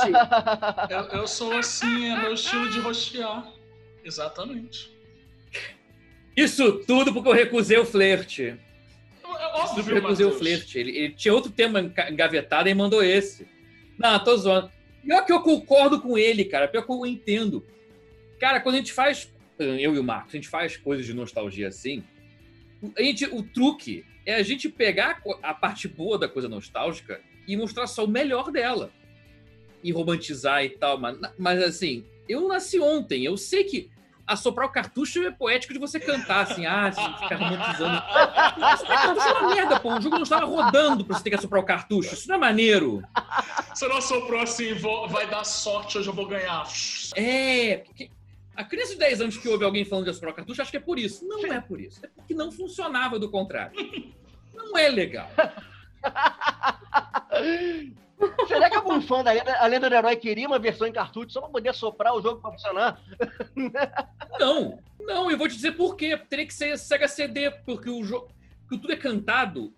Eu, eu sou assim, é meu estilo de rostear. Exatamente. Isso tudo porque eu recusei o flerte. É porque óbvio, eu recusei o Matheus. flerte. Ele, ele tinha outro tema engavetado e mandou esse. Não, tô zoando. Pior que eu concordo com ele, cara. Pior que eu entendo. Cara, quando a gente faz. Eu e o Marcos, a gente faz coisas de nostalgia assim. A gente, o truque é a gente pegar a parte boa da coisa nostálgica e mostrar só o melhor dela. E romantizar e tal. Mas, mas assim, eu nasci ontem. Eu sei que assoprar o cartucho é poético de você cantar, assim, ah, você ficar romantizando. Assoprar cartucho é uma merda, pô. O jogo não estava rodando pra você ter que assoprar o cartucho. Isso não é maneiro. Você não soprou assim, vou- vai dar sorte, hoje eu vou ganhar. É. porque A criança de 10 anos que ouve alguém falando de assoprar o cartucho, acha que é por isso. Não é por isso. É porque não funcionava do contrário. não é legal. Será que algum fã da lenda, a lenda do herói queria uma versão em cartucho só pra poder soprar o jogo pra funcionar? Não, não, eu vou te dizer por quê. Teria que ser Sega CD, porque o jogo. Porque tudo é cantado.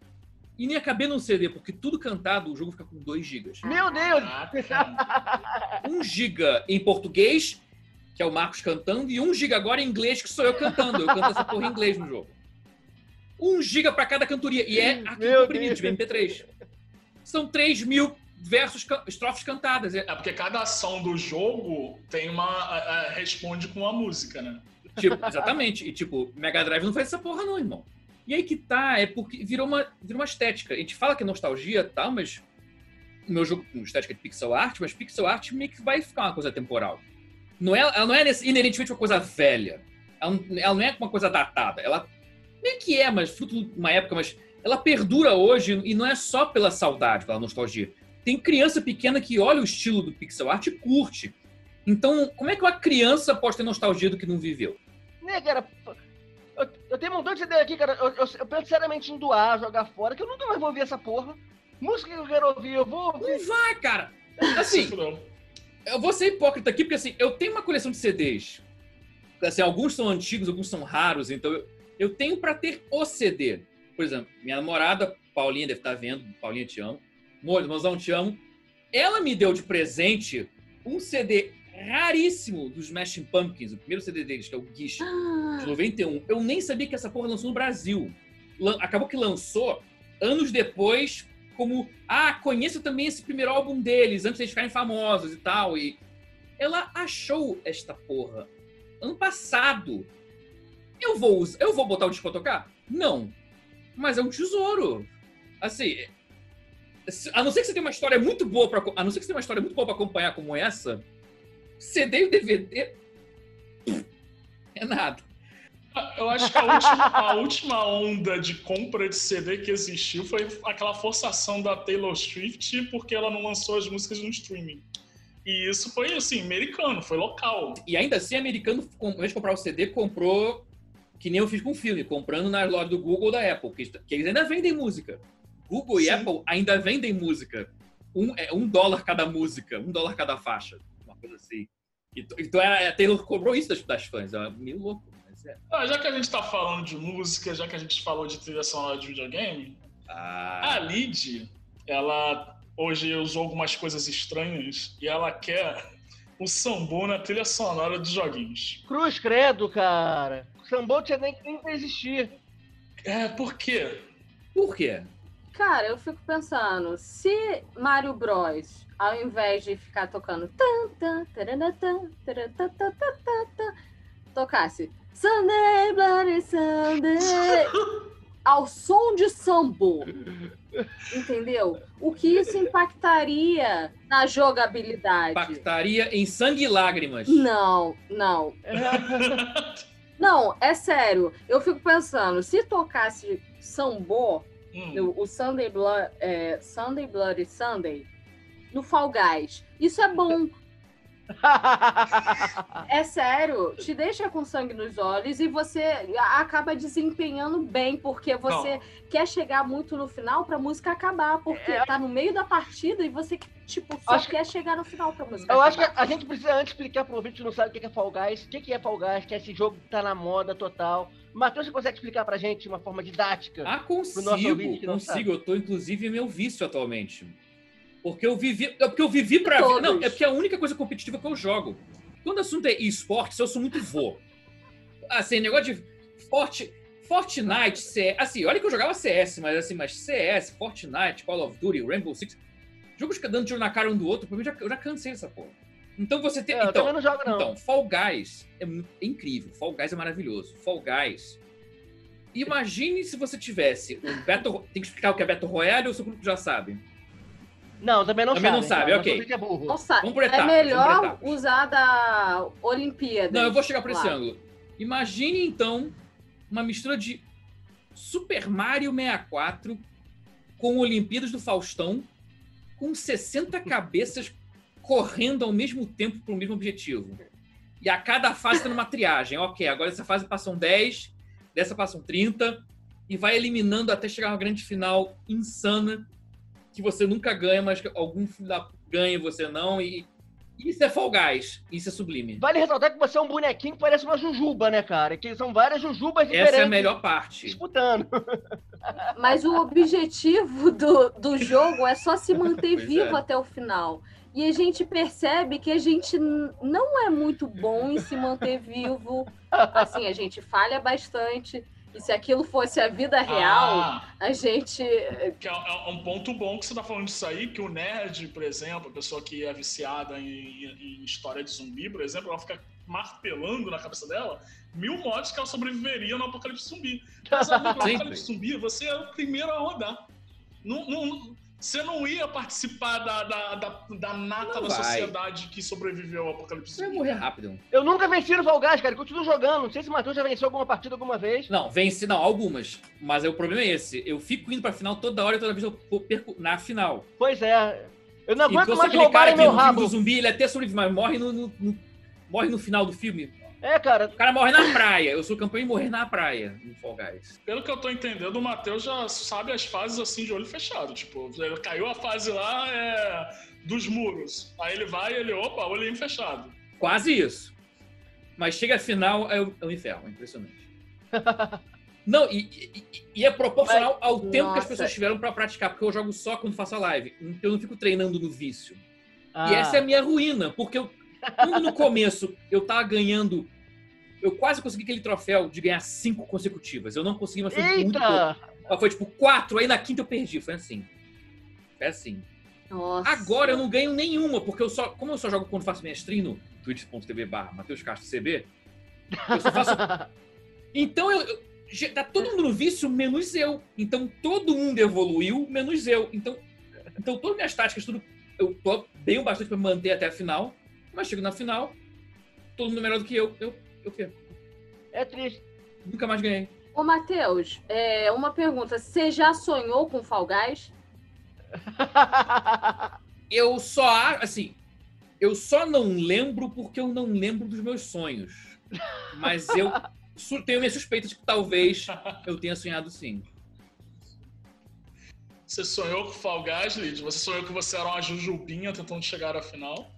E nem ia caber num CD, porque tudo cantado, o jogo fica com 2 GB. Meu Deus! Caraca. 1 GB em português, que é o Marcos cantando, e 1 GB agora em inglês, que sou eu cantando. Eu canto essa porra em inglês no jogo. 1 GB pra cada cantoria. E é arquivo Meu comprimido, de MP3. São 3 mil versos, estrofes cantadas. É, porque cada ação do jogo tem uma. a- a- responde com uma música, né? Tipo, exatamente. E tipo, Mega Drive não faz essa porra, não, irmão. E aí que tá, é porque virou uma, virou uma estética. A gente fala que é nostalgia e tal, mas. O meu jogo com estética de pixel art, mas pixel art meio que vai ficar uma coisa temporal. Não é, ela não é inerentemente uma coisa velha. Ela, não- ela não é uma coisa datada. Ela meio que é, mas fruto de uma época, mas ela perdura hoje e não é só pela saudade, pela nostalgia. Tem criança pequena que olha o estilo do pixel art e curte. Então, como é que uma criança pode ter nostalgia do que não viveu? Né, cara? Eu, eu tenho um montão de CD aqui, cara. Eu, eu, eu penso seriamente em doar, jogar fora, que eu nunca mais vou ouvir essa porra. Música que eu quero ouvir, eu vou ouvir. Não vai, cara. Assim, Não. Eu vou ser hipócrita aqui, porque assim, eu tenho uma coleção de CDs. Assim, alguns são antigos, alguns são raros, então eu, eu tenho pra ter o CD. Por exemplo, minha namorada, Paulinha, deve estar vendo. Paulinha, te amo. Amor, mozão, te amo. Ela me deu de presente um CD raríssimo dos Smashing Pumpkins, o primeiro CD deles, que é o Guiche, de 91. Eu nem sabia que essa porra lançou no Brasil. Acabou que lançou anos depois, como, ah, conheça também esse primeiro álbum deles, antes de eles ficarem famosos e tal. E ela achou esta porra ano passado. Eu vou, eu vou botar o disco pra tocar? Não. Mas é um tesouro. Assim, a não ser que você tenha uma história muito boa para a não ser que você uma história muito boa para acompanhar como essa, CD e DVD é nada. Eu acho que a última, a última onda de compra de CD que existiu foi aquela forçação da Taylor Swift porque ela não lançou as músicas no streaming. E isso foi, assim, americano, foi local. E ainda assim, americano, ao invés de comprar o CD, comprou que nem eu fiz com o filme, comprando na loja do Google ou da Apple, que, que eles ainda vendem música. Google e Sim. Apple ainda vendem música. Um, é um dólar cada música, um dólar cada faixa. Uma coisa assim. Então, então a a Taylor cobrou isso das, das fãs. É meio louco, é. Ah, já que a gente tá falando de música, já que a gente falou de trilha sonora de videogame, a Ah, Lid, ela hoje usou algumas coisas estranhas e ela quer o sambo na trilha sonora dos joguinhos. Cruz credo, cara. Sambô tinha nem nem pra existir. É, por quê? por quê? Cara, eu fico pensando, se Mario Bros, ao invés de ficar tocando tan, tan, tarana, tan, tarana, tan, tan, tan, tan, tan, tocasse Sunday, Bloody Sunday, ao som de sambo, entendeu? O que isso impactaria na jogabilidade? Impactaria em sangue e lágrimas. Não, não. Não, é sério. Eu fico pensando, se tocasse sambô, Hum, o, Sunday, Blood, é, Sunday Bloody Sunday, no Fall Guys, isso é bom. É sério, te deixa com sangue nos olhos e você acaba desempenhando bem, porque você quer chegar muito no final pra música acabar, porque É. tá no meio da partida e você, tipo, só Acho que- quer chegar no final pra música Eu acho que a gente precisa antes explicar pro ouvinte que não sabe o que é Fall Guys, o que é Fall Guys, que esse jogo tá na moda total. Matheus, você consegue explicar pra gente de uma forma didática? Ah, Pro nosso consigo, ouvinte que não sabe. consigo. Eu tô, inclusive, em meu vício atualmente. Porque eu vivi. É porque eu vivi pra. Todos. Não, é porque é a única coisa competitiva que eu jogo. Quando o assunto é esportes, eu sou muito vô. Assim, negócio de Forti, Fortnite, CS. Assim, olha que eu jogava CS, mas assim, mas CS, Fortnite, Call of Duty, Rainbow Six. Jogos que dando tiro na cara um do outro, pra mim já, eu já cansei dessa porra. Então você tem. É, eu então, também não jogo, não. então, Fall Guys é, é incrível. Fall Guys é maravilhoso. Fall Guys. Imagine se você tivesse um Battle. Tem que explicar o que é Battle Royale ou o seu grupo já sabe? Não, também não Também sabe. não sabe, ok. É burro. Nossa, Vamos por é vamos por melhor usar da Olimpíada. Não, eu vou chegar por esse ângulo. Imagine, então, uma mistura de Super Mario 64 com Olimpíadas do Faustão, com 60 cabeças correndo ao mesmo tempo para o mesmo objetivo. E a cada fase tendo uma triagem. Ok, agora essa fase passam 10, dessa passam 30. e vai eliminando até chegar a uma grande final insana que você nunca ganha, mas que algum filho da ganha e você não. E isso é Fall Guys. Isso é sublime. Vale ressaltar que você é um bonequinho que parece uma jujuba, né, cara? Que são várias jujubas diferentes. Essa é a melhor parte. Disputando. Mas o objetivo do, do jogo é só se manter Pois vivo é. até o final. E a gente percebe que a gente não é muito bom em se manter vivo. Assim, a gente falha bastante. E se aquilo fosse a vida real, Ah, a gente. que é, é um ponto bom que você tá falando disso aí, que o nerd, por exemplo, a pessoa que é viciada em, em história de zumbi, por exemplo, ela fica martelando na cabeça dela mil mods que ela sobreviveria no apocalipse zumbi. Mas, no apocalipse zumbi, você é o primeiro a rodar. Não, não- você não ia participar da, da, da, da nata Não da vai. sociedade que sobreviveu ao apocalipse Você zumbi. morrer rápido. Eu nunca venci no Fall Guys, cara. Eu continuo jogando. Não sei se o Matheus já venceu alguma partida alguma vez. Não, vence, não, algumas. Mas é, o problema é esse. Eu fico indo pra final toda hora e toda vez eu perco na final. Pois é. Eu não E aguento você mais aquele cara roubarem que meu rabo. do zumbi, ele até sobrevive, mas morre no, no- no- morre no final do filme. É, cara. O cara morre na praia. Eu sou campeão em morrer na praia no Fall Guys. Pelo que eu tô entendendo, o Matheus já sabe as fases assim de olho fechado. Tipo, ele caiu a fase lá é, dos muros. Aí ele vai e ele, opa, olhinho fechado. Quase isso. Mas chega a final, é o, é o inferno. É impressionante. Não, e, e- e é proporcional ao tempo que as Nossa. pessoas tiveram pra praticar, porque eu jogo só quando faço a live. Então eu não fico treinando no vício. Ah, E essa é a minha ruína, porque eu, quando no começo eu tava ganhando. Eu quase consegui aquele troféu de ganhar cinco consecutivas. Eu não consegui, mas foi muito pouco. Eita! Mas Foi tipo quatro, aí na quinta eu perdi. Foi assim. Foi assim. Nossa. Agora eu não ganho nenhuma, porque eu só. Como eu só jogo quando faço minha stream no twitch.tv barra Matheus Castro CB, eu só faço. Então eu. eu- tá todo mundo no vício, menos eu. Então todo mundo evoluiu, menos eu. Então, então todas as minhas táticas, tudo. Eu tô bem o bastante pra me manter até a final. Mas chego na final, todo mundo melhor do que eu. Eu, eu perco. É triste. Nunca mais ganhei. Ô, Matheus, é, uma pergunta. Você já sonhou com Fall Guys? Eu só, a- assim, eu só não lembro porque eu não lembro dos meus sonhos. Mas eu tenho minhas suspeitas que talvez eu tenha sonhado sim. Você sonhou com Fall Guys, Lid? Você sonhou que você era uma jujubinha tentando chegar à final?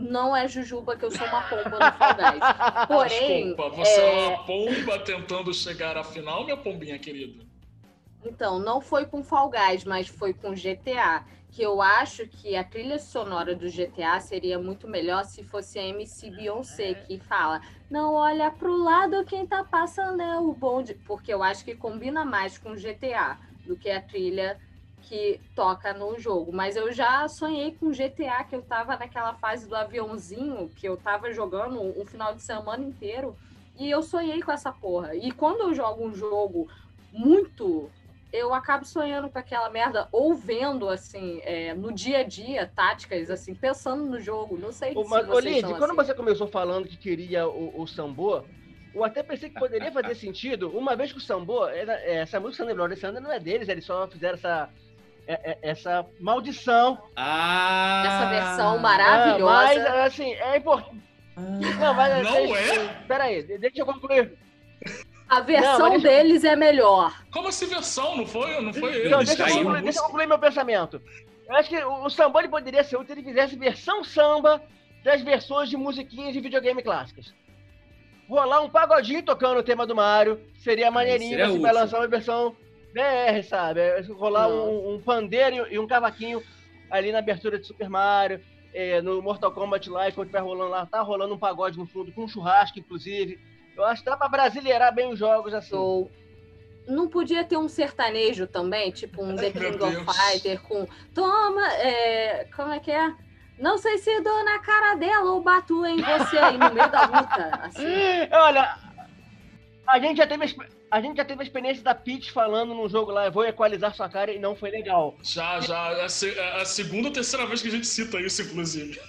Não é Jujuba que eu sou uma pomba no Fall Guys. Porém, Desculpa, você é... é, uma pomba tentando chegar à final, minha pombinha querida? Então, não foi com Fall Guys, mas foi com GTA. Que eu acho que a trilha sonora do GTA seria muito melhor se fosse a MC Beyoncé, que fala: Não olha pro lado, quem tá passando é o bonde. Porque eu acho que combina mais com GTA do que a trilha que toca no jogo. Mas eu já sonhei com GTA, que eu tava naquela fase do aviãozinho, que eu tava jogando um final de semana inteiro. E eu sonhei com essa porra. E quando eu jogo um jogo muito eu acabo sonhando com aquela merda ou vendo, assim, é, no dia a dia, táticas, assim, pensando no jogo. Não sei Ô, se mas, ô, vocês são quando assim. você começou falando que queria o, o Sambô, eu até pensei que poderia fazer sentido, uma vez que o Sambô, era- é, essa música Sandra Glória Sandra não é deles, eles só fizeram essa, essa maldição. Ah! Essa versão Ah, maravilhosa. mas, assim, é importante. Não, mas, Não deixa- é? Pera aí, deixa eu concluir. A versão Não, deixa- deles é melhor. Como assim versão? Não foi, não foi ele? Não, Eles deixa, eu concluir, deixa eu concluir meu pensamento. Eu acho que o, o samba ele poderia ser útil se ele fizesse versão samba das versões de musiquinhas de videogame clássicas. Rolar um pagodinho tocando o tema do Mario seria maneirinho, seria assim, útil. lançar uma versão BR, sabe? É, Rolar um, um pandeiro e um cavaquinho ali na abertura de Super Mario, é, no Mortal Kombat lá, enquanto vai rolando lá, tá rolando um pagode no fundo, com um churrasco, inclusive. Eu acho que dá pra brasileirar bem os jogos, assim. Ou não podia ter um sertanejo também, tipo um The Meu King of. Fighter com toma, é, como é que é? Não sei se dou na cara dela ou bato em você aí no meio da luta. Assim. Olha, a gente já teve a, gente já teve a experiência da Peach falando num jogo lá, eu vou equalizar sua cara e não foi legal. Já, já. É a, é a segunda ou terceira vez que a gente cita isso, inclusive.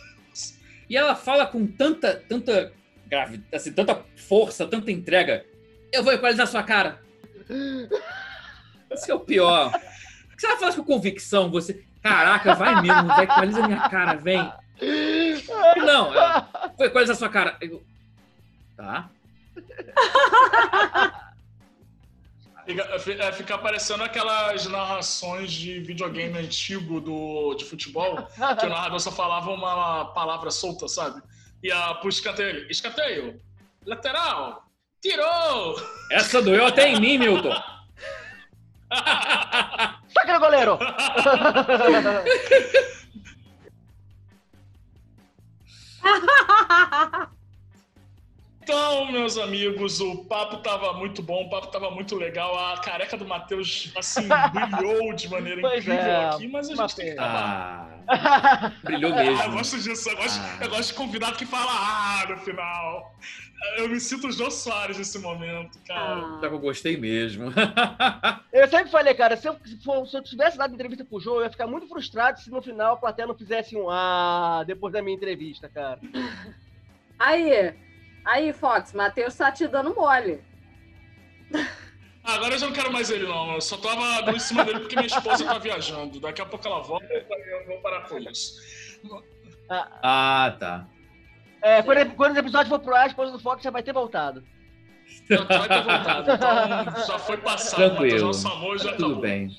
E ela fala com tanta, tanta gravidade, assim, tanta força, tanta entrega. Eu vou equalizar sua cara. Esse é o pior. Por que você fala com convicção? Você, caraca, vai mesmo, vai, equaliza minha cara, vem. Não, ela, vou equalizar sua cara. Eu, tá. Fica, é, parecendo aquelas narrações de videogame antigo do, de futebol, que o narrador só falava uma palavra solta, sabe? E a pro escanteio, escanteio, lateral, tirou! Essa doeu até em mim, Milton. Saca no goleiro! Então, meus amigos, o papo tava muito bom, o papo tava muito legal. A careca do Matheus, assim, brilhou de maneira Pois incrível é, aqui, mas a gente tem que acabar. Ah, brilhou Ah, eu mesmo. gosto disso, eu gosto, Ah. eu gosto de convidado que fala ah no final. Eu me sinto o Jô Soares nesse momento, cara. Ah. Já que eu gostei mesmo. Eu sempre falei, cara, se eu, se eu tivesse dado entrevista pro João, eu ia ficar muito frustrado se no final a plateia não fizesse um ah depois da minha entrevista, cara. Aí, aí, Fox, Matheus tá te dando mole. Agora eu já não quero mais ele, não. Eu só tava dando em cima dele porque minha esposa tá viajando. Daqui a pouco ela volta e eu vou parar com isso. Ah, tá. É, quando, quando o episódio for pro ar, a esposa do Fox já vai ter voltado. Já vai ter voltado. Então já foi passado. Tranquilo. Matheus, nosso amor já Tá tudo acabou. bem.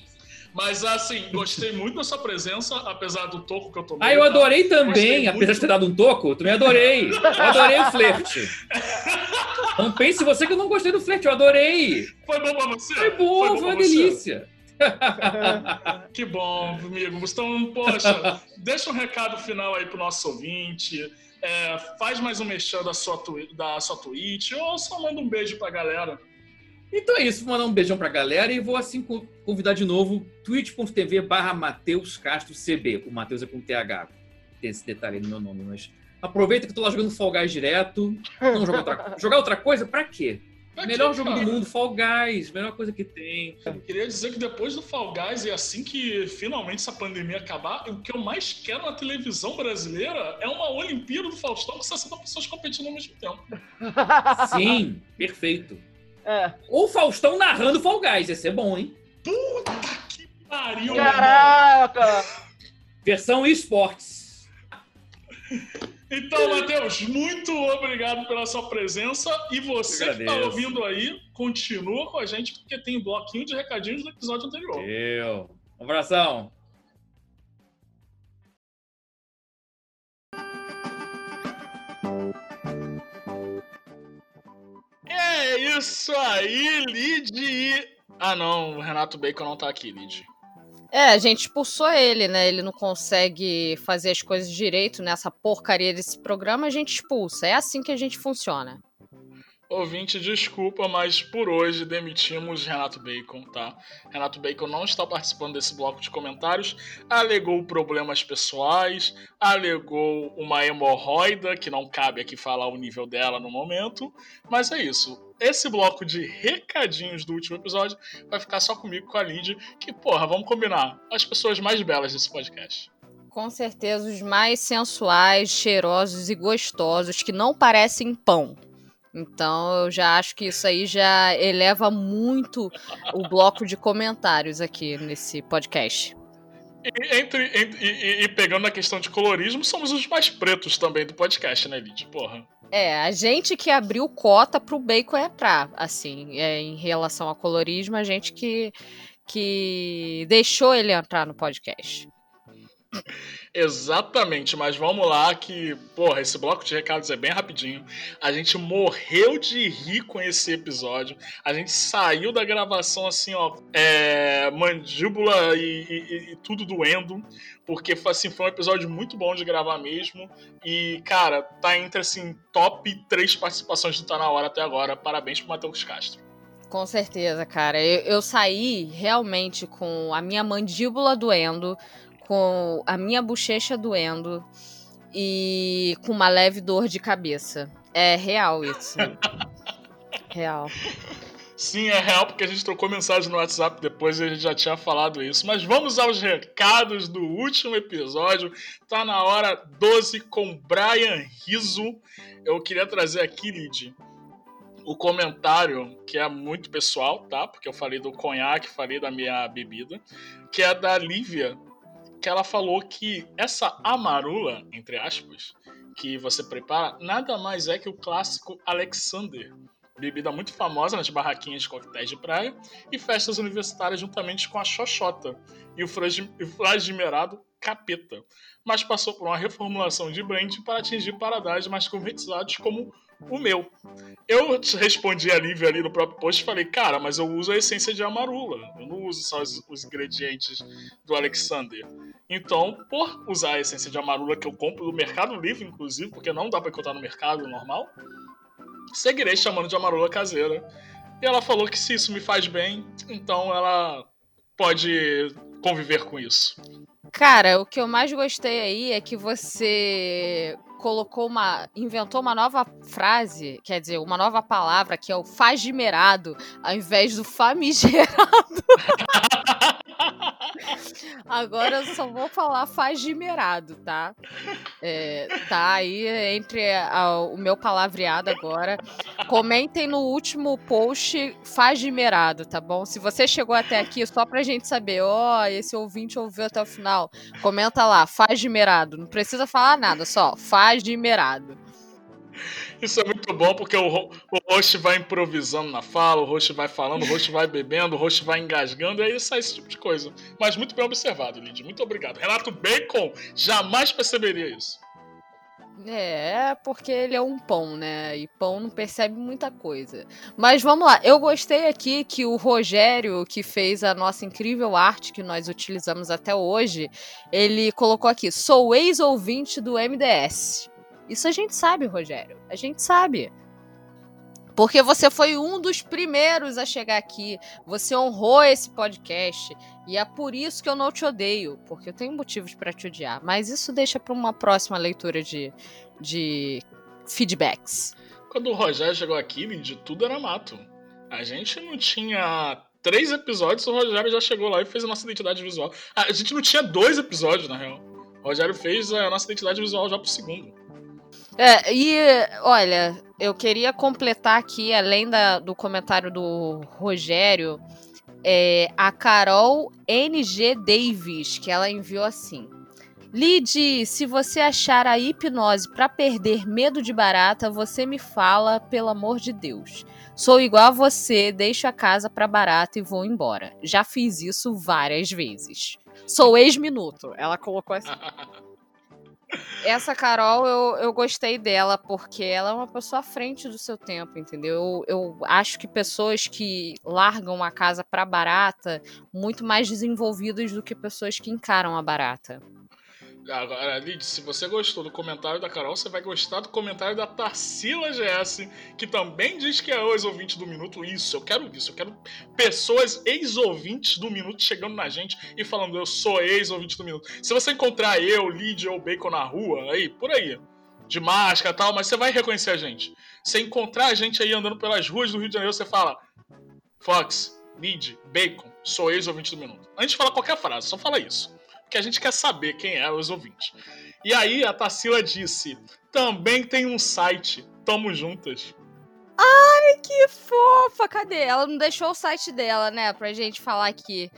Mas assim, gostei muito da sua presença, apesar do toco que eu tomei. Ah, eu tá? adorei também, muito. apesar de ter dado um toco, eu também adorei. Eu adorei o flerte. Não pense você que eu não gostei do flerte, eu adorei. Foi bom pra você? Foi bom, foi pra uma você? delícia. Que bom, amigo. Então, poxa, deixa um recado final aí pro nosso ouvinte. É, faz mais um mexão da sua, da sua Twitch ou só manda um beijo pra galera. Então é isso, vou mandar um beijão pra galera e vou assim co- convidar de novo twitch.tv barra Matheus Castro CB. O Matheus é com TH. Tem esse detalhe aí no meu nome, mas aproveita que eu tô lá jogando Fall Guys direto. Não jogar outra, jogar outra coisa? Pra quê? Pra Melhor quê, jogo cara? do mundo, Fall Guys, melhor coisa que tem. Queria dizer que depois do Fall Guys e assim que finalmente essa pandemia acabar, o que eu mais quero na televisão brasileira é uma Olimpíada do Faustão com 60 pessoas competindo ao mesmo tempo. Sim, perfeito. É. Ou Faustão narrando Fall Guys, ia ser bom, hein? Que pariu, meu irmão. Caraca! Versão esportes. Então, Matheus, muito obrigado pela sua presença. E você que está ouvindo aí, continua com a gente, porque tem bloquinho de recadinhos do episódio anterior. Eu. Um abração. É isso aí, Lid. Ah, não, o Renato Bacon não tá aqui, Lid. É, a gente expulsou ele, né? Ele não consegue fazer as coisas direito nessa porcaria desse programa, a gente expulsa. É assim que a gente funciona. Ouvinte, desculpa, mas por hoje demitimos Renato Bacon, tá? Renato Bacon não está participando desse bloco de comentários, alegou problemas pessoais, alegou uma hemorroida, que não cabe aqui falar o nível dela no momento, mas é isso. Esse bloco de recadinhos do último episódio vai ficar só comigo, com a Lid, que, porra, vamos combinar, as pessoas mais belas desse podcast. Com certeza, os mais sensuais, cheirosos e gostosos, que não parecem pão. Então, eu já acho que isso aí já eleva muito o bloco de comentários aqui nesse podcast. E, entre, entre- e- e- pegando a questão de colorismo, somos os mais pretos também do podcast, né, Lid? Porra. É, a gente que abriu cota pro bacon entrar, assim, é, em relação ao colorismo, a gente que, que deixou ele entrar no podcast. Exatamente, mas vamos lá que, porra, esse bloco de recados é bem rapidinho. A gente morreu de rir com esse episódio. A gente saiu da gravação assim, ó, é, mandíbula e, e- e tudo doendo, porque foi, assim, foi um episódio muito bom de gravar mesmo. E, cara, tá entre assim, top três participações do Tá Na Hora até agora. Parabéns pro Matheus Castro. Com certeza, cara. Eu, eu saí realmente com a minha mandíbula doendo, com a minha bochecha doendo e com uma leve dor de cabeça. É real isso. real. Sim, é real, porque a gente trocou mensagem no WhatsApp depois e a gente já tinha falado isso. Mas vamos aos recados do último episódio. Tá na hora 12 com Brian Riso. Eu queria trazer aqui, Lid, o comentário que é muito pessoal, tá? Porque eu falei do conhaque, falei da minha bebida, que é da Lívia, que ela falou que essa amarula, entre aspas, que você prepara, nada mais é que o clássico Alexander. Bebida muito famosa nas barraquinhas de coquetéis de praia, e festas universitárias juntamente com a Xoxota e o flagimerado Capeta, mas passou por uma reformulação de brand para atingir paradares mais convertizados como o meu. Eu respondi a Lívia ali no próprio post e falei, cara, mas eu uso a essência de amarula, eu não uso só os, os ingredientes do Alexander. Então, por usar a essência de amarula que eu compro do Mercado Livre, inclusive, porque não dá para encontrar no mercado normal, seguirei chamando de amarula caseira. E ela falou que se isso me faz bem, então ela pode conviver com isso. Cara, o que eu mais gostei aí é que você colocou uma. inventou uma nova frase, quer dizer, uma nova palavra, que é o fagimerado, ao invés do famigerado. Agora eu só vou falar fagimerado, tá? É, tá aí entre a, o meu palavreado agora. Comentem no último post fagimerado, tá bom? Se você chegou até aqui, só pra gente saber, ó, oh, esse ouvinte ouviu até o final, comenta lá, fagimerado. Não precisa falar nada, só fagimerado. Isso é muito bom porque o, o host vai improvisando na fala, o host vai falando, o host vai bebendo, o host vai engasgando, e aí sai esse tipo de coisa. Mas muito bem observado, Lid. Muito obrigado. Renato Bacon jamais perceberia isso. É, porque ele é um pão, né? E pão não percebe muita coisa. Mas vamos lá, eu gostei aqui que o Rogério, que fez a nossa incrível arte que nós utilizamos até hoje, ele colocou aqui: sou ex-ouvinte do MDS. Isso a gente sabe, Rogério. A gente sabe. Porque você foi um dos primeiros a chegar aqui. Você honrou esse podcast. E é por isso que eu não te odeio. Porque eu tenho motivos para te odiar. Mas isso deixa para uma próxima leitura de, de feedbacks. Quando o Rogério chegou aqui, de tudo era mato. A gente não tinha três episódios, o Rogério já chegou lá e fez a nossa identidade visual. A gente não tinha dois episódios, na real. O Rogério fez a nossa identidade visual já pro segundo. É, e olha, eu queria completar aqui, além da, do comentário do Rogério, é, a Carol NG Davis, que ela enviou assim. Lid, se você achar a hipnose para perder medo de barata, você me fala, pelo amor de Deus. Sou igual a você, deixo a casa para barata e vou embora. Já fiz isso várias vezes. Sou ex-minuto. Ela colocou assim. Essa Carol, eu, eu gostei dela, porque ela é uma pessoa à frente do seu tempo, entendeu? Eu, eu acho que pessoas que largam a casa pra barata, muito mais desenvolvidas do que pessoas que encaram a barata. Agora, Lid, se você gostou do comentário da Carol, você vai gostar do comentário da Tarsila GS, que também diz que é ex-ouvinte do Minuto. Isso, eu quero isso. Eu quero pessoas ex-ouvintes do Minuto chegando na gente e falando, eu sou ex-ouvinte do Minuto. Se você encontrar eu, Lid ou Bacon na rua, aí, por aí, de máscara e tal, mas você vai reconhecer a gente. Você encontrar a gente aí andando pelas ruas do Rio de Janeiro, você fala, Fox, Lid, Bacon, sou ex-ouvinte do Minuto. Antes de falar qualquer frase, só fala isso que a gente quer saber quem é os ouvintes. E aí a Tassila disse: também tem um site, tamo juntas. Ai, que fofa! Cadê? Ela não deixou o site dela, né? Pra gente falar aqui.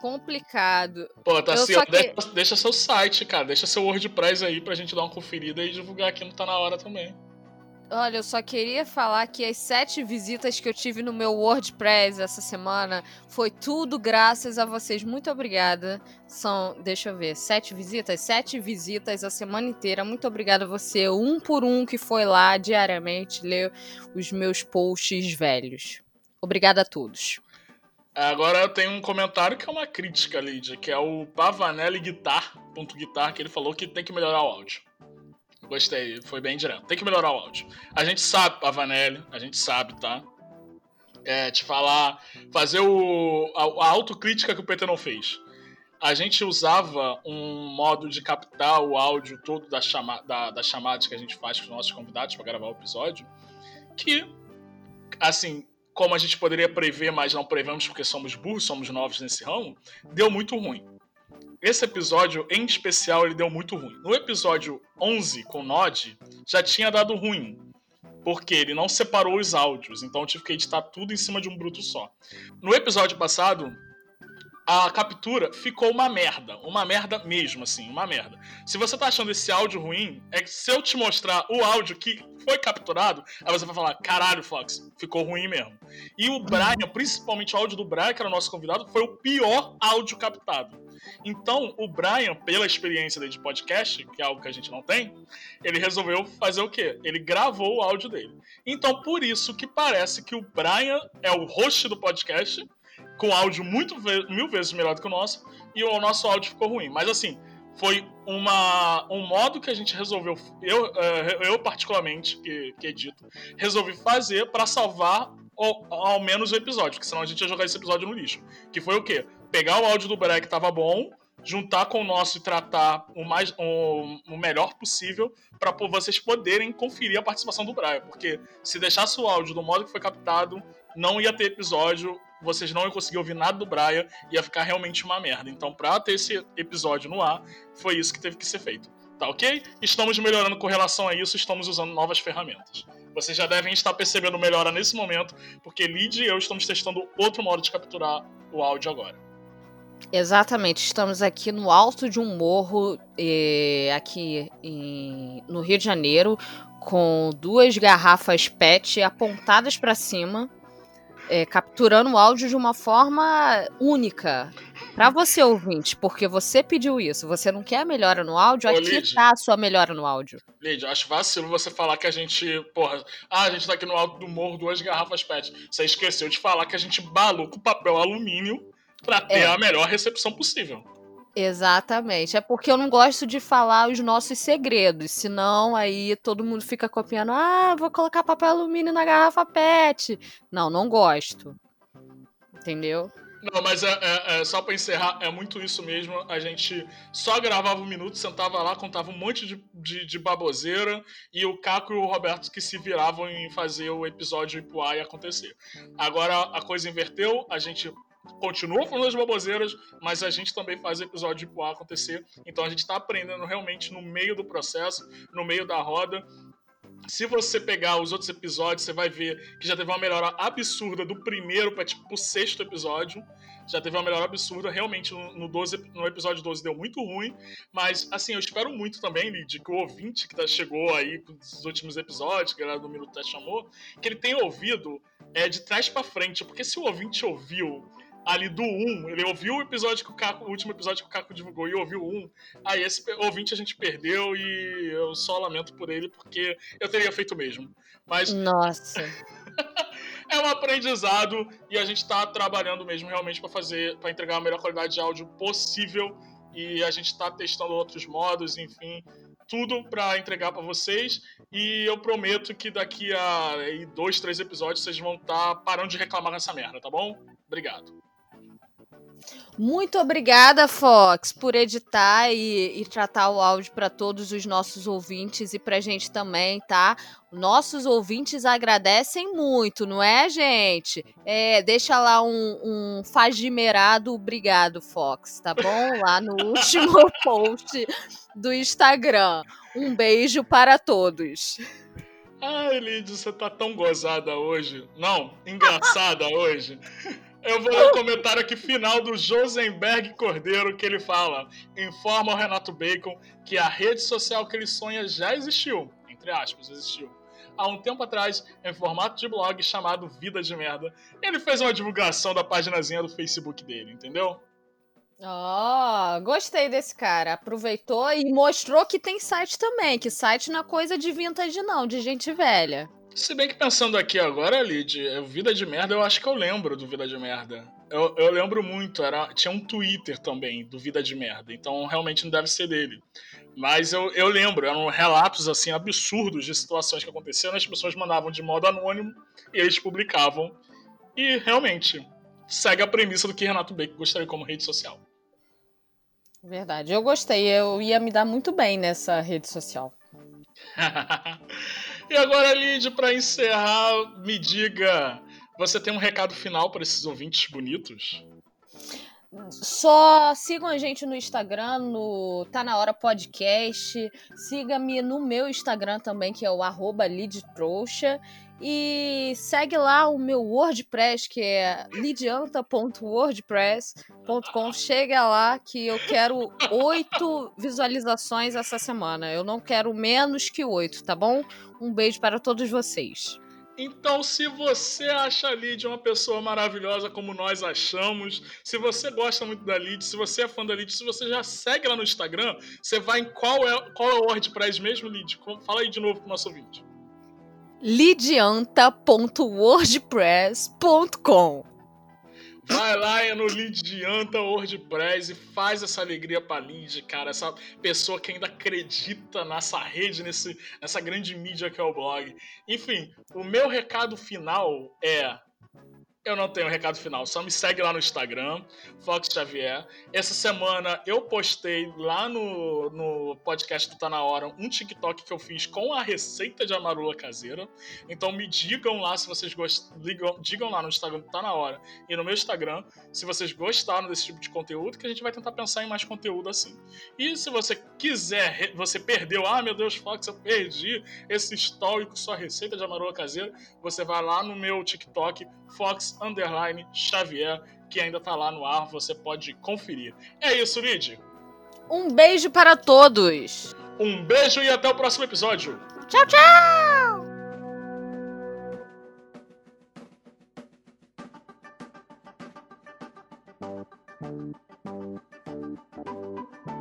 Complicado. Pô, Tassila, que... deixa, deixa, seu site, cara. Deixa seu WordPress aí pra gente dar uma conferida e divulgar aqui no Tá Na Hora também. Olha, eu só queria falar que as sete visitas que eu tive no meu WordPress essa semana foi tudo graças a vocês. Muito obrigada. São, deixa eu ver, sete visitas? Sete visitas a semana inteira. Muito obrigada a você, um por um, que foi lá diariamente ler os meus posts velhos. Obrigada a todos. Agora eu tenho um comentário que é uma crítica, Lídia, que é o Pavanelli Guitar, ponto guitar, que ele falou que tem que melhorar o áudio. Gostei, foi bem direto. Tem que melhorar o áudio. A gente sabe, Pavanelli, a gente sabe, tá? É, te falar, fazer o, a, a autocrítica que o PT não fez. A gente usava um modo de captar o áudio todo da, chama, da, das chamadas que a gente faz com os nossos convidados para gravar o episódio, que, assim, como a gente poderia prever, mas não prevemos porque somos burros, somos novos nesse ramo, deu muito ruim. Esse episódio, em especial, ele deu muito ruim. No episódio 11, com Nod, já tinha dado ruim. Porque ele não separou os áudios, então eu tive que editar tudo em cima de um bruto só. No episódio passado, a captura ficou uma merda. Uma merda mesmo, assim, uma merda. Se você tá achando esse áudio ruim, é que se eu te mostrar o áudio que foi capturado, aí você vai falar: caralho, Fox, ficou ruim mesmo. E o Brian, principalmente o áudio do Brian, que era o nosso convidado, foi o pior áudio captado. Então, o Brian, pela experiência dele de podcast, que é algo que a gente não tem, ele resolveu fazer o quê? Ele gravou o áudio dele. Então, por isso que parece que o Brian é o host do podcast com áudio muito mil vezes melhor do que o nosso, e o nosso áudio ficou ruim. Mas assim, foi uma, um modo que a gente resolveu, eu, eh, eu particularmente, que, que edito, resolvi fazer para salvar ao, menos o episódio, porque senão a gente ia jogar esse episódio no lixo. Que foi o quê? Pegar o áudio do Breck que tava bom, juntar com o nosso e tratar o, mais, o, o melhor possível para vocês poderem conferir a participação do Brian. Porque se deixasse o áudio do modo que foi captado, não ia ter episódio vocês não iam conseguir ouvir nada do Brian, ia ficar realmente uma merda. Então, pra ter esse episódio no ar, foi isso que teve que ser feito. Tá ok? Estamos melhorando com relação a isso, estamos usando novas ferramentas. Vocês já devem estar percebendo melhora nesse momento, porque Lid e eu estamos testando outro modo de capturar o áudio agora. Exatamente, estamos aqui no alto de um morro, eh, aqui em, no Rio de Janeiro, com duas garrafas PET apontadas para cima é, capturando o áudio de uma forma única. Para você, ouvinte, porque você pediu isso, você não quer a melhora no áudio, Ô, aqui Lid, tá a sua melhora no áudio. Lid, acho vacilo você falar que a gente, porra, ah, a gente tá aqui no alto do morro, duas garrafas PET. Você esqueceu de falar que a gente balou com papel alumínio para ter é. a melhor recepção possível. Exatamente. É porque eu não gosto de falar os nossos segredos, senão aí todo mundo fica copiando. Ah, vou colocar papel alumínio na garrafa PET. Não, não gosto. Entendeu? Não, mas é, é, é só para encerrar, é muito isso mesmo. A gente só gravava um minuto, sentava lá, contava um monte de, de, de baboseira e o Caco e o Roberto que se viravam em fazer o episódio ir pro ar e acontecer. Agora a coisa inverteu, a gente continua falando das baboseiras, mas a gente também faz episódio de Poá acontecer. Então a gente está aprendendo realmente no meio do processo, no meio da roda. Se você pegar os outros episódios, você vai ver que já teve uma melhora absurda do primeiro para tipo o sexto episódio. Já teve uma melhora absurda. Realmente, no, 12, no episódio 12 deu muito ruim. Mas, assim, eu espero muito também, Lid, que o ouvinte que tá, chegou aí nos últimos episódios, que a galera do Minuto Teste chamou, que ele tenha ouvido é, de trás para frente. Porque se o ouvinte ouviu ali do 1, ele ouviu o episódio que o Caco, o último episódio que o Caco divulgou e ouviu o 1, aí esse ouvinte a gente perdeu e eu só lamento por ele porque eu teria feito o mesmo. Mas Nossa. é um aprendizado e a gente está trabalhando mesmo realmente para fazer, para entregar a melhor qualidade de áudio possível e a gente está testando outros modos, enfim, tudo para entregar para vocês e eu prometo que daqui a dois, três episódios vocês vão estar tá parando de reclamar dessa merda, tá bom? Obrigado. Muito obrigada, Fox, por editar e, e tratar o áudio para todos os nossos ouvintes e para a gente também, tá? Nossos ouvintes agradecem muito, não é, gente? É, deixa lá um, um fagimerado obrigado, Fox, tá bom? Lá no último post do Instagram. Um beijo para todos. Ai, Lidia, você tá tão gozada hoje. Não, engraçada hoje. Eu vou ler o comentário aqui final do Josenberg Cordeiro, que ele fala: informa ao Renato Bacon que a rede social que ele sonha já existiu. Entre aspas, existiu. Há um tempo atrás, em formato de blog chamado Vida de Merda, ele fez uma divulgação da paginazinha do Facebook dele, entendeu? Ó, oh, gostei desse cara. Aproveitou e mostrou que tem site também, que site não é coisa de vintage não, de gente velha. Se bem que pensando aqui agora, Lid, Vida de Merda, eu acho que eu lembro do Vida de Merda. Eu, eu lembro muito, era, tinha um Twitter também do Vida de Merda, então realmente não deve ser dele. Mas eu, eu lembro, eram relatos assim absurdos de situações que aconteceram, as pessoas mandavam de modo anônimo e eles publicavam. E realmente, segue a premissa do que Renato Bacon gostaria como rede social. Verdade, eu gostei, eu ia me dar muito bem nessa rede social. E agora, Lid, para encerrar, me diga, você tem um recado final para esses ouvintes bonitos? Só sigam a gente no Instagram, no Tá Na Hora Podcast. Siga-me no meu Instagram também, que é o arroba Lidtrouxa. E segue lá o meu WordPress, que é lidianta.wordpress.com. Chega lá que eu quero oito visualizações essa semana. Eu não quero menos que oito, tá bom? Um beijo para todos vocês. Então, se você acha a Lid uma pessoa maravilhosa como nós achamos, se você gosta muito da Lid, se você é fã da Lid, se você já segue ela no Instagram, você vai em qual é, qual é o WordPress mesmo, Lid? Fala aí de novo pro nosso ouvinte. lidianta.wordpress.com Vai lá é no Lidianta WordPress e faz essa alegria pra Lid, cara. Essa pessoa que ainda acredita nessa rede, nesse, nessa grande mídia que é o blog. Enfim, o meu recado final é eu não tenho recado final, só me segue lá no Instagram, Fox Xavier. Essa semana eu postei lá no, no podcast do Tá Na Hora um TikTok que eu fiz com a receita de amarula caseira. Então me digam lá se vocês gostam. Digam, digam lá no Instagram do Tá Na Hora e no meu Instagram se vocês gostaram desse tipo de conteúdo, que a gente vai tentar pensar em mais conteúdo assim. E se você quiser, você perdeu, ah meu Deus, Fox, eu perdi esse histórico, sua receita de amarula caseira, você vai lá no meu TikTok, Fox underline Xavier, que ainda tá lá no ar, você pode conferir. É isso, Lid. Um beijo para todos. Um beijo e até o próximo episódio. Tchau, tchau. Thank